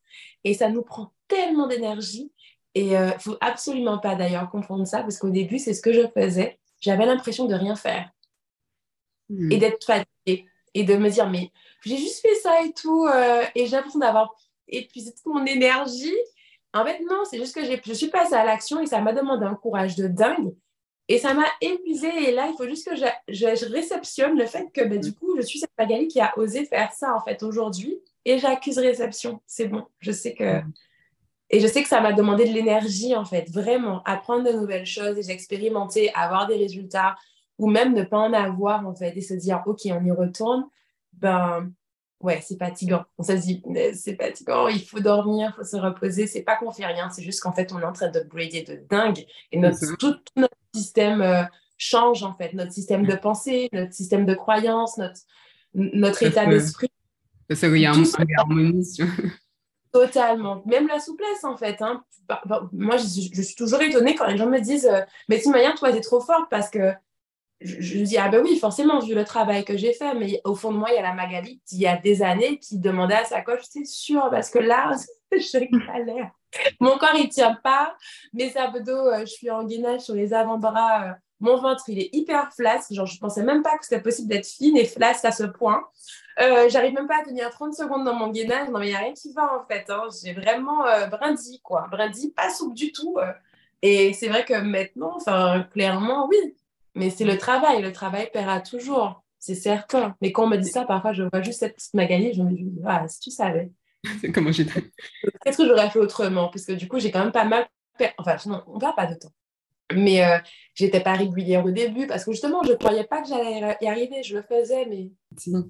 et ça nous prend tellement d'énergie. Et il euh, ne faut absolument pas d'ailleurs confondre ça parce qu'au début, c'est ce que je faisais. J'avais l'impression de rien faire et hmm. d'être fatiguée et de me dire mais j'ai juste fait ça et tout euh, et j'ai l'impression d'avoir épuisé toute mon énergie. En fait, non, c'est juste que je suis passée à l'action et ça m'a demandé un courage de dingue et ça m'a épuisée. Et là, il faut juste que je, je, réceptionne le fait que ben, du coup, je suis cette Magali qui a osé faire ça en fait aujourd'hui et j'accuse réception. C'est bon, je sais que. Hmm. Et je sais que ça m'a demandé de l'énergie, en fait, vraiment, apprendre de nouvelles choses et j'expérimentais, avoir des résultats, ou même ne pas en avoir en fait et se dire ok on y retourne ben ouais c'est fatigant on se dit c'est fatigant il faut dormir il faut se reposer c'est pas qu'on fait rien c'est juste qu'en fait on est en train d'upgrader de dingue et notre, tout, notre système euh, change en fait notre système de pensée notre système de croyance notre, notre état d'esprit ça y a harmonie Totalement. Même la souplesse, en fait. Hein. Moi, je, suis toujours étonnée quand les gens me disent euh, Mais manière, toi, tu es trop forte parce que je, dis, ah ben oui, forcément, vu le travail que j'ai fait, mais au fond de moi, il y a la Magali il y a des années qui demandait à sa coach, c'est sûr, parce que là, je galère. Mon corps, il tient pas. Mes abdos, euh, je suis en gainage sur les avant-bras. Euh, mon ventre, il est hyper flasque. Genre, je pensais même pas que c'était possible d'être fine et flasque à ce point. Euh, J'arrive même pas à tenir 30 secondes dans mon gainage. Non, mais il n'y a rien qui va, en fait. Hein. J'ai vraiment euh, brindis, quoi. Brindis, pas souple du tout. Et c'est vrai que maintenant, enfin, clairement, oui, mais c'est le travail. Le travail paiera toujours. C'est certain. Mais quand on me dit ça, parfois, je vois juste cette petite Magali je me dis, ah, si tu savais. Comment j'ai Qu'est-ce que j'aurais fait autrement Parce que du coup, j'ai quand même pas mal. Enfin, non, on ne pas de temps. Mais euh, j'étais pas régulière au début parce que justement, je ne croyais pas que j'allais y arriver. Je le faisais, mais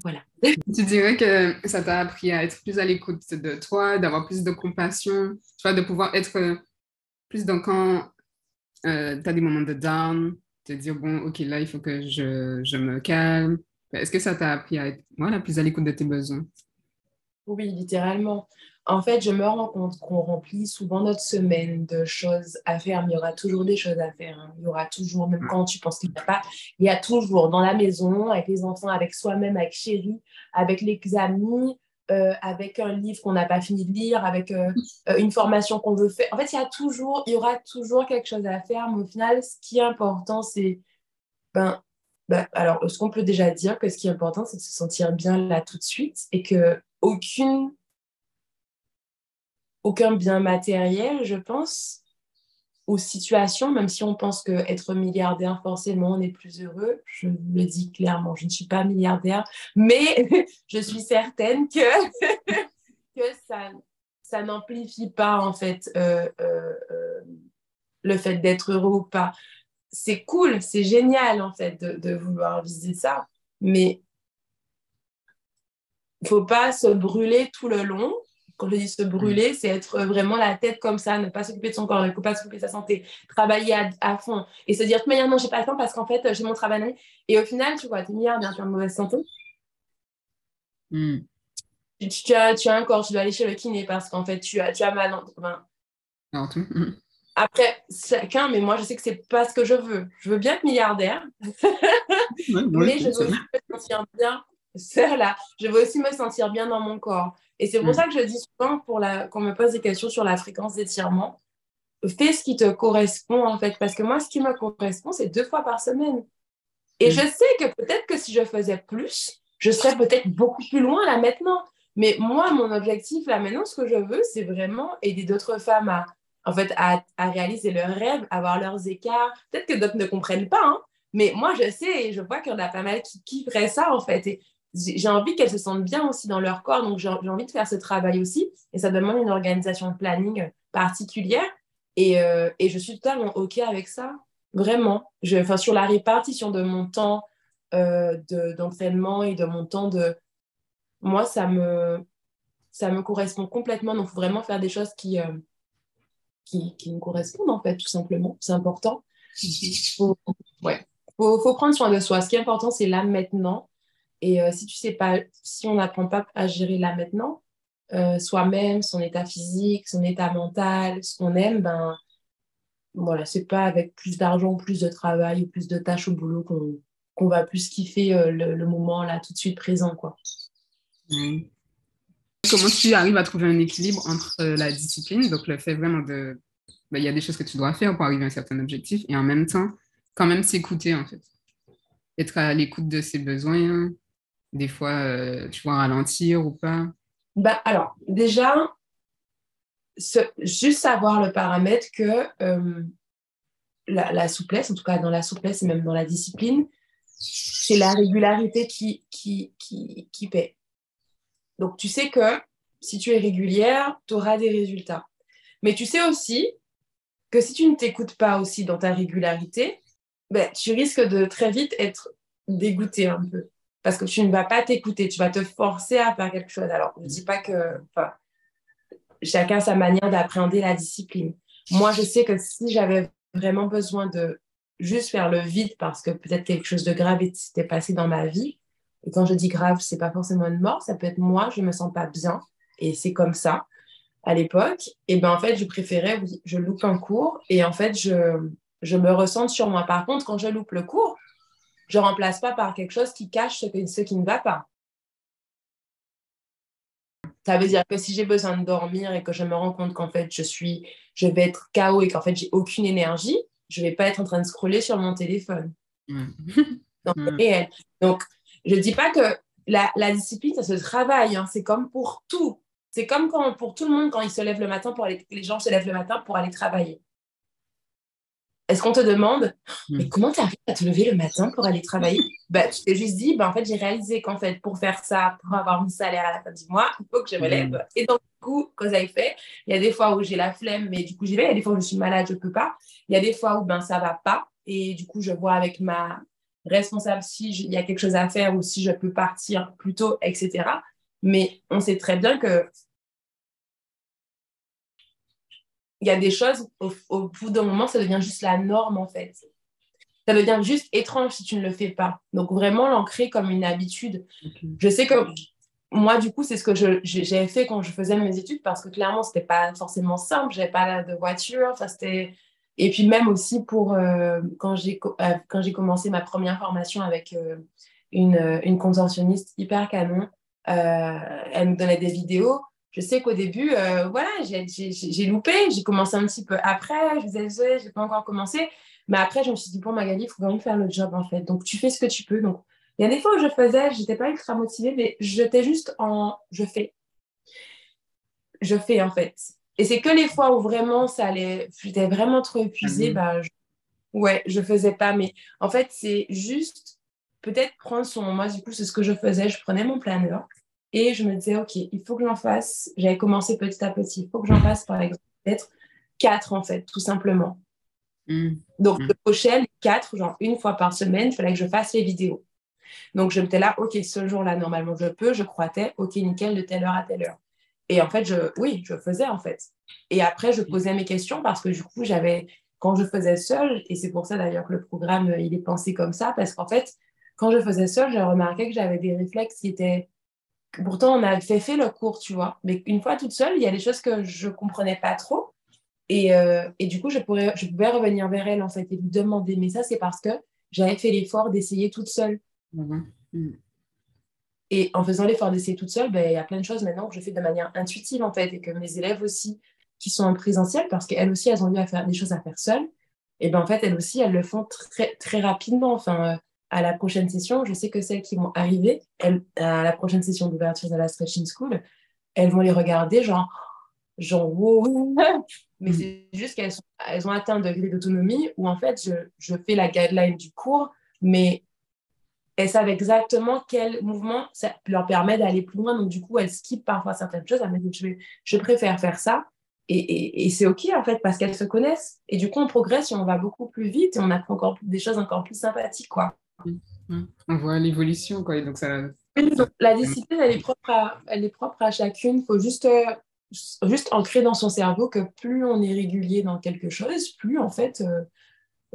voilà. tu dirais que ça t'a appris à être plus à l'écoute de toi, d'avoir plus de compassion, tu vois, de pouvoir être plus dans quand euh, tu as des moments de down, te dire, bon, ok, là, il faut que je, je me calme. Est-ce que ça t'a appris à être voilà, plus à l'écoute de tes besoins? Oui, littéralement. En fait, je me rends compte qu'on remplit souvent notre semaine de choses à faire, mais il y aura toujours des choses à faire. Hein. Il y aura toujours, même quand tu penses qu'il n'y a pas, il y a toujours dans la maison, avec les enfants, avec soi-même, avec chérie, avec les amis, euh, avec un livre qu'on n'a pas fini de lire, avec euh, euh, une formation qu'on veut faire. En fait, il y a toujours, il y aura toujours quelque chose à faire, mais au final, ce qui est important, c'est, ben, ben alors, ce qu'on peut déjà dire que ce qui est important, c'est de se sentir bien là tout de suite et que aucune, aucun bien matériel, je pense, aux situations, même si on pense qu'être milliardaire, forcément, on est plus heureux. Je le dis clairement, je ne suis pas milliardaire, mais je suis certaine que, que ça, ça n'amplifie pas, en fait, euh, euh, euh, le fait d'être heureux ou pas. C'est cool, c'est génial, en fait, de, de vouloir viser ça, mais il ne faut pas se brûler tout le long quand je dis se brûler, c'est être vraiment la tête comme ça, ne pas s'occuper de son corps, ne pas s'occuper de sa santé, travailler à, fond et se dire, de toute manière, non, j'ai pas le temps parce qu'en fait, j'ai mon travail. Et au final, tu vois, tu es milliardaire, tu es en mauvaise santé. Mm. Tu, as, tu as un corps, tu dois aller chez le kiné parce qu'en fait, tu as, tu as mal. Enfin, mm. Après, chacun, mais moi, je sais que c'est pas ce que je veux. Je veux bien être milliardaire, mais je veux me sentir bien là. Je veux aussi me sentir bien dans mon corps. Et c'est pour mm. ça que je dis souvent, pour la, quand on me pose des questions sur la fréquence d'étirement, fais ce qui te correspond en fait. Parce que moi, ce qui me correspond, c'est deux fois par semaine. Et mm. je sais que peut-être que si je faisais plus, je serais peut-être beaucoup plus loin là maintenant. Mais moi, mon objectif là maintenant, ce que je veux, c'est vraiment aider d'autres femmes à, en fait, à, à, réaliser leurs rêves, avoir leurs écarts. Peut-être que d'autres ne comprennent pas, hein, mais moi, je sais et je vois qu'il y en a pas mal qui kifferaient ça, en fait. Et j'ai envie qu'elles se sentent bien aussi dans leur corps, donc j'ai envie de faire ce travail aussi. Et ça demande une organisation de planning particulière. Et, euh, et je suis totalement OK avec ça, vraiment. Je, sur la répartition de mon temps euh, d'entraînement et de mon temps de... Moi, ça me, ça me correspond complètement. Donc, il faut vraiment faire des choses qui, euh, qui, qui, me correspondent, en fait, tout simplement. C'est important. Il faut, ouais. faut, faut prendre soin de soi. Ce qui est important, c'est là, maintenant et euh, si tu sais pas, si on n'apprend pas à gérer là maintenant, euh, soi-même, son état physique, son état mental, ce qu'on aime, ben voilà, c'est pas avec plus d'argent, plus de travail ou plus de tâches au boulot qu'on qu'on va plus kiffer euh, le, moment là tout de suite présent quoi. Comment tu arrives à trouver un équilibre entre la discipline, donc le fait vraiment de, ben, il y a des choses que tu dois faire pour arriver à un certain objectif, et en même temps, quand même s'écouter en fait, être à l'écoute de ses besoins, des fois, euh, tu vois ralentir ou pas? Bah, Alors, déjà, juste savoir le paramètre que euh, la, souplesse, en tout cas dans la souplesse et même dans la discipline, c'est la régularité qui, qui, qui, qui paie. Donc, tu sais que si tu es régulière, tu auras des résultats. Mais tu sais aussi que si tu ne t'écoutes pas aussi dans ta régularité, ben, tu risques de très vite être dégoûté un peu parce que tu ne vas pas t'écouter, tu vas te forcer à faire quelque chose. Alors, je ne dis pas que chacun a sa manière d'appréhender la discipline. Moi, je sais que si j'avais vraiment besoin de juste faire le vide parce que peut-être quelque chose de grave s'était passé dans ma vie, et quand je dis grave, c'est pas forcément une mort, ça peut être moi, je me sens pas bien, et c'est comme ça à l'époque, et ben en fait, je préférais, oui, je loupe un cours, et en fait, je, je me ressens sur moi. Par contre, quand je loupe le cours, je ne remplace pas par quelque chose qui cache ce, ce qui ne va pas. Ça veut dire que si j'ai besoin de dormir et que je me rends compte qu'en fait je suis, je vais être KO et qu'en fait j'ai aucune énergie, je vais pas être en train de scroller sur mon téléphone. Donc, Donc, je dis pas que la, discipline, ça se travaille. Hein. C'est comme pour tout. C'est comme quand, pour tout le monde quand ils se lèvent le matin pour aller, les gens se lèvent le matin pour aller travailler. Est-ce qu'on te demande, hmm. mais comment tu arrives à te lever le matin pour aller travailler? Bah, Tu t'es juste dit, bah, en fait, j'ai réalisé qu'en fait, pour faire ça, pour avoir mon salaire à la fin du mois, il faut que je me lève. Hmm. Et donc, du coup, quand j'ai fait, il y a des fois où j'ai la flemme, mais du coup, j'y vais. Il y a des fois où je suis malade, je ne peux pas. Il y a des fois où ben, ça ne va pas. Et du coup, je vois avec ma responsable si il y a quelque chose à faire ou si je peux partir plus tôt, etc. Mais on sait très bien que il y a des choses, au, bout d'un moment, ça devient juste la norme, en fait. Ça devient juste étrange si tu ne le fais pas. Donc, vraiment l'ancrer comme une habitude. Je sais que moi, du coup, c'est ce que j'ai fait quand je faisais mes études parce que clairement, ce n'était pas forcément simple. Je n'avais pas de voiture. c'était... Et puis, même aussi pour euh, quand j'ai euh, commencé ma première formation avec euh, une, une consortionniste hyper canon, elle me donnait des vidéos je sais qu'au début, euh, voilà, j'ai loupé. J'ai commencé un petit peu après. Je vous disais, je n'ai pas encore commencé. Mais après, je me suis dit, bon, Magali, il faut vraiment faire le job, en fait. Donc, tu fais ce que tu peux. Donc, il y a des fois où je faisais, je n'étais pas ultra motivée, mais j'étais juste en je fais. Je fais, en fait. Et c'est que les fois où vraiment ça allait, j'étais vraiment trop épuisée, bah, ouais, je faisais pas. Mais en fait, c'est juste peut-être prendre son. Moi, du coup, c'est ce que je faisais. Je prenais mon planeur et je me disais, OK, il faut que j'en fasse. J'avais commencé petit à petit. Il faut que j'en fasse, par exemple, peut-être quatre, en fait, tout simplement. Mmh. Donc, le prochain, quatre, genre une fois par semaine, il fallait que je fasse les vidéos. Donc, je m'étais là, OK, ce jour-là, normalement, je peux. Je croitais, OK, nickel, de telle heure à telle heure. Et en fait, je, oui, je faisais en fait. Et après, je posais mes questions parce que du coup, j'avais, quand je faisais seule, et c'est pour ça d'ailleurs que le programme, il est pensé comme ça, parce qu'en fait, quand je faisais seule, j'ai remarqué que j'avais des réflexes qui étaient Pourtant, on a fait, fait le cours, tu vois. Mais une fois toute seule, il y a des choses que je ne comprenais pas trop. Et, euh, et, du coup, je, pourrais, je pouvais revenir vers elle, en fait, et lui demander. Mais ça, c'est parce que j'avais fait l'effort d'essayer toute seule. Mhm. Mm. Et en faisant l'effort d'essayer toute seule, ben, il y a plein de choses maintenant que je fais de manière intuitive, en fait, et que mes élèves aussi, qui sont en présentiel, parce qu'elles aussi, elles ont eu à faire des choses à faire seules, et ben en fait, elles aussi, elles le font très, très rapidement. Enfin, euh, à la prochaine session, je sais que celles qui vont arriver, elles, à la prochaine session d'ouverture de la Stretching School, elles vont les regarder, genre, genre, wow. Mais c'est juste qu'elles elles ont atteint un degré d'autonomie où, en fait, je, je fais la guideline du cours, mais elles savent exactement quel mouvement ça leur permet d'aller plus loin. Donc, du coup, elles skippent parfois certaines choses. Elles me disent, je, je préfère faire ça. Et, et, et c'est OK, en fait, parce qu'elles se connaissent. Et du coup, on progresse et on va beaucoup plus vite et on apprend encore des choses encore plus sympathiques, quoi. On voit l'évolution, quoi. donc, ça... la discipline, elle est propre à, elle est propre à chacune. Il faut juste, euh, juste ancrer dans son cerveau que plus on est régulier dans quelque chose, plus, en fait... Euh,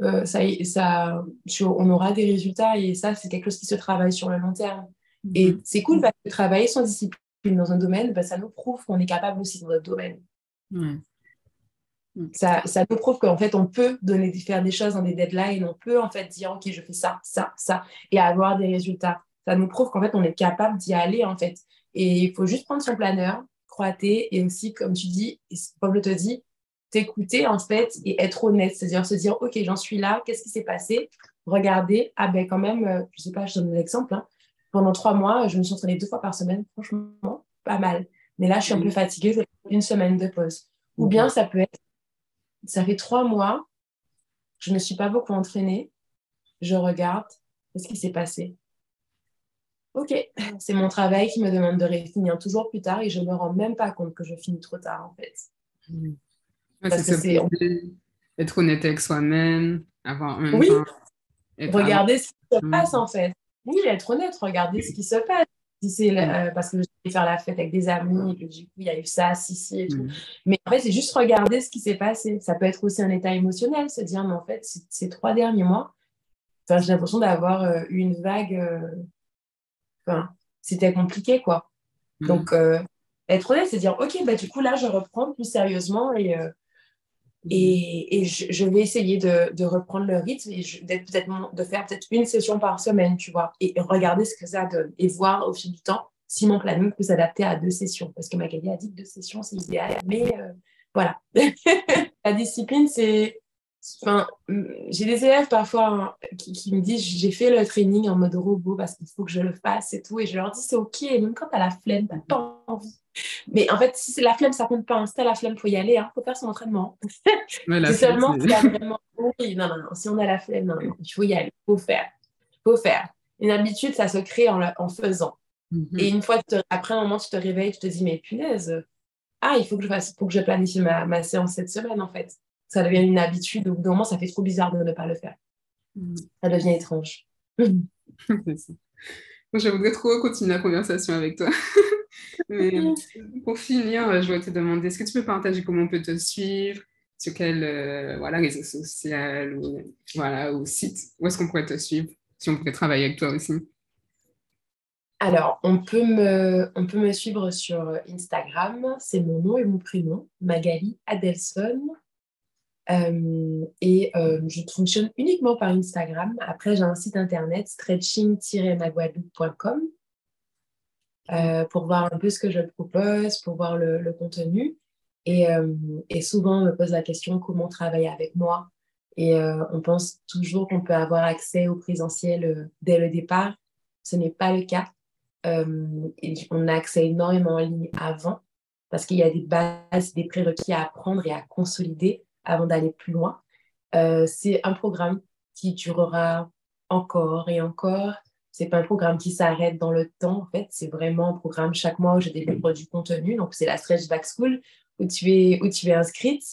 euh, ça, ça, on aura des résultats et ça, c'est quelque chose qui se travaille sur le long terme. Et mhm. c'est cool parce que travailler son discipline dans un domaine, bah, ça nous prouve qu'on est capable aussi dans notre domaine. Ça, ça, nous prouve qu'en fait, on peut donner, faire des choses dans des deadlines, on peut en fait dire, OK, je fais ça, ça, ça, et avoir des résultats. Ça nous prouve qu'en fait, on est capable d'y aller, en fait. Et il faut juste prendre son planeur, croiter, et aussi, comme tu dis, comme je te dis, t'écouter en fait et être honnête, c'est-à-dire se dire ok j'en suis là, qu'est-ce qui s'est passé, regarder ah ben quand même, euh, je sais pas, je donne un exemple, hein. pendant trois mois je me suis entraînée deux fois par semaine, franchement pas mal, mais là je suis un peu fatiguée, je vais une semaine de pause. Ou bien ça peut être, ça fait trois mois, je ne suis pas beaucoup entraînée, je regarde, qu'est-ce qui s'est passé Ok, c'est mon travail qui me demande de finir toujours plus tard et je ne me rends même pas compte que je finis trop tard en fait. Mmh c'est être honnête avec soi-même, avoir un Oui, regarder ce qui se passe en fait. Oui, être honnête, regarder ce qui se passe. C'est mm. euh, parce que je vais faire la fête avec des amis et que du coup il y a eu ça, si, si et tout. Mm. Mais en fait, c'est juste regarder ce qui s'est passé. Ça peut être aussi un état émotionnel, se dire, mais en fait, ces trois derniers mois, j'ai l'impression d'avoir euh, eu une vague. Euh, c'était compliqué, quoi. Donc, être honnête, c'est dire, OK, bah, du coup, là, je reprends plus sérieusement et et, et je, vais essayer de, de, reprendre le rythme et peut-être de faire peut-être une session par semaine, tu vois, et, regarder ce que ça donne et voir au fil du temps si mon planning peut s'adapter à deux sessions. Parce que Magali a dit que deux sessions, c'est idéal. Mais euh, voilà. la discipline, c'est Enfin, j'ai des élèves parfois hein, qui, me disent j'ai fait le training en mode robot parce qu'il faut que je le fasse et tout. Et je leur dis c'est OK, même quand tu as la flemme, tu pas envie. Mais en fait, si c'est la flemme, ça compte pas. Hein. Si tu la flemme, il faut y aller, il hein. faut faire son entraînement. c'est seulement si vraiment. Oui, non, non, non. Si on a la flemme, non, il faut y aller, il faut faire. Faut faire. Une habitude, ça se crée en, en faisant. Mm-hmm. Et une fois, après un moment, tu te réveilles, tu te dis mais punaise, ah, il faut que je fasse, pour que je planifie ma, ma séance cette semaine en fait ça devient une habitude. Au bout d'un moment, ça fait trop bizarre de ne pas le faire. Mm. Ça devient étrange. je voudrais trop continuer la conversation avec toi. Mais pour finir, je voudrais te demander, est-ce que tu peux partager comment on peut te suivre sur quel euh, voilà, réseau social ou, voilà, ou site Où est-ce qu'on pourrait te suivre si on pourrait travailler avec toi aussi? Alors, on peut, me, on peut me suivre sur Instagram, c'est mon nom et mon prénom, Magali Adelson. Et je fonctionne uniquement par Instagram. Après, j'ai un site internet stretching-maguadeloupe.com euh, pour voir un peu ce que je propose, pour voir le, contenu. Et, et, souvent, on me pose la question comment travailler avec moi? Et on pense toujours qu'on peut avoir accès au présentiel dès le départ. Ce n'est pas le cas. Et on a accès énormément en ligne avant parce qu'il y a des bases, des prérequis à apprendre et à consolider avant d'aller plus loin. Euh, c'est un programme qui durera encore et encore. C'est pas un programme qui s'arrête dans le temps, en fait. C'est vraiment un programme chaque mois où je développe du contenu. Donc, c'est la Stretch Back School où tu es, où tu es inscrite.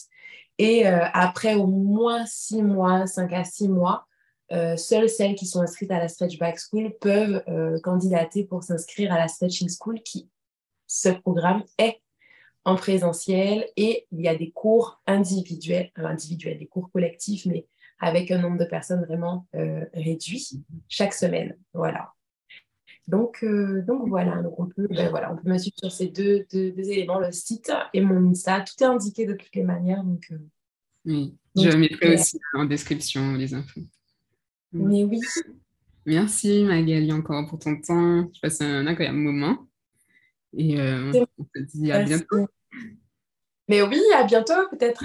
Et euh, après au moins six mois, cinq à six mois, euh, seules celles qui sont inscrites à la Stretch Back School peuvent candidater pour s'inscrire à la Stretching School qui, ce programme est en présentiel et il y a des cours individuels, euh, individuels, des cours collectifs, mais avec un nombre de personnes vraiment euh, réduit chaque semaine. Voilà. Donc, euh, donc voilà, donc on peut, ben voilà, on peut me suivre sur ces deux, deux, éléments, le site et mon Insta. Tout est indiqué de toutes les manières. Donc, oui, je mettrai aussi en description les infos. Mais oui. Merci Magali encore pour ton temps. Je passe un incroyable moment. Et on se dit à bientôt. Mais oui, à bientôt. Peut-être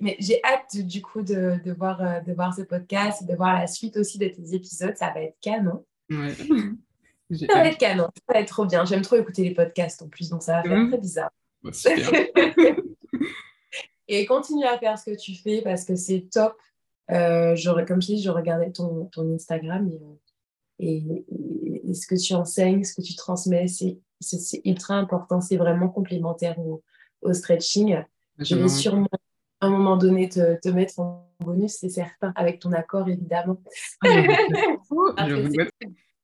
Mais j'ai hâte du coup de, de, voir, euh, de voir ce podcast, de voir la suite aussi de tes épisodes. Ça va être canon. Ouais. ça va être canon. Ça va être trop bien. J'aime trop écouter les podcasts en plus, donc ça va faire très bizarre. Et continue à faire ce que tu fais parce que c'est top. Euh, comme je dis, je regardais ton, ton Instagram et, et, ce que tu enseignes, ce que tu transmets, c'est ultra important. C'est vraiment complémentaire au, au stretching. Je vais sûrement à un moment donné te, te mettre en bonus, c'est certain, avec ton accord évidemment. Ah,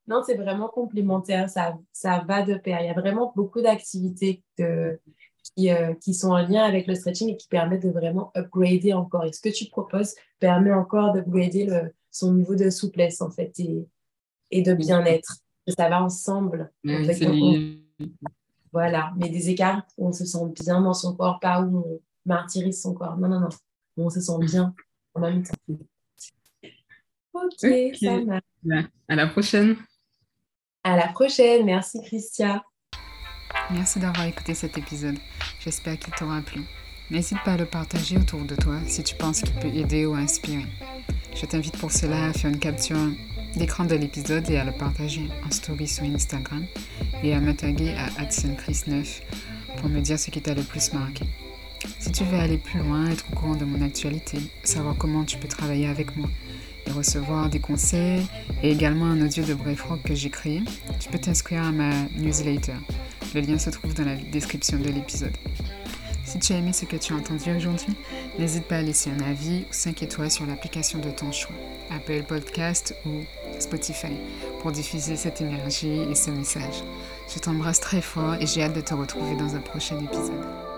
non, c'est vraiment complémentaire, ça, ça va de pair. Il y a vraiment beaucoup d'activités qui, euh, qui sont en lien avec le stretching et qui permettent de vraiment upgrader encore. Et ce que tu proposes permet encore d'upgrader son niveau de souplesse en fait et, et de bien-être. Ça va ensemble. Voilà, mais des écarts où on se sent bien dans son corps, pas où on martyrise son corps. Non, non, non. Où on se sent bien en même temps. Ok, ça marche. À la prochaine. À la prochaine. Merci, Christia. Merci d'avoir écouté cet épisode. J'espère qu'il t'aura plu. N'hésite pas à le partager autour de toi si tu penses qu'il peut aider ou inspirer. Je t'invite pour cela à faire une capture l'écran de l'épisode et à le partager en story sur Instagram et à me taguer à AdsenChris9 pour me dire ce qui t'a le plus marqué. Si tu veux aller plus loin, être au courant de mon actualité, savoir comment tu peux travailler avec moi et recevoir des conseils et également un audio de Brave Rock que j'ai créé, tu peux t'inscrire à ma newsletter. Le lien se trouve dans la description de l'épisode. Si tu as aimé ce que tu as entendu aujourd'hui, n'hésite pas à laisser un avis ou 5 étoiles sur l'application de ton choix, Apple Podcast ou Spotify, pour diffuser cette énergie et ce message. Je t'embrasse très fort et j'ai hâte de te retrouver dans un prochain épisode.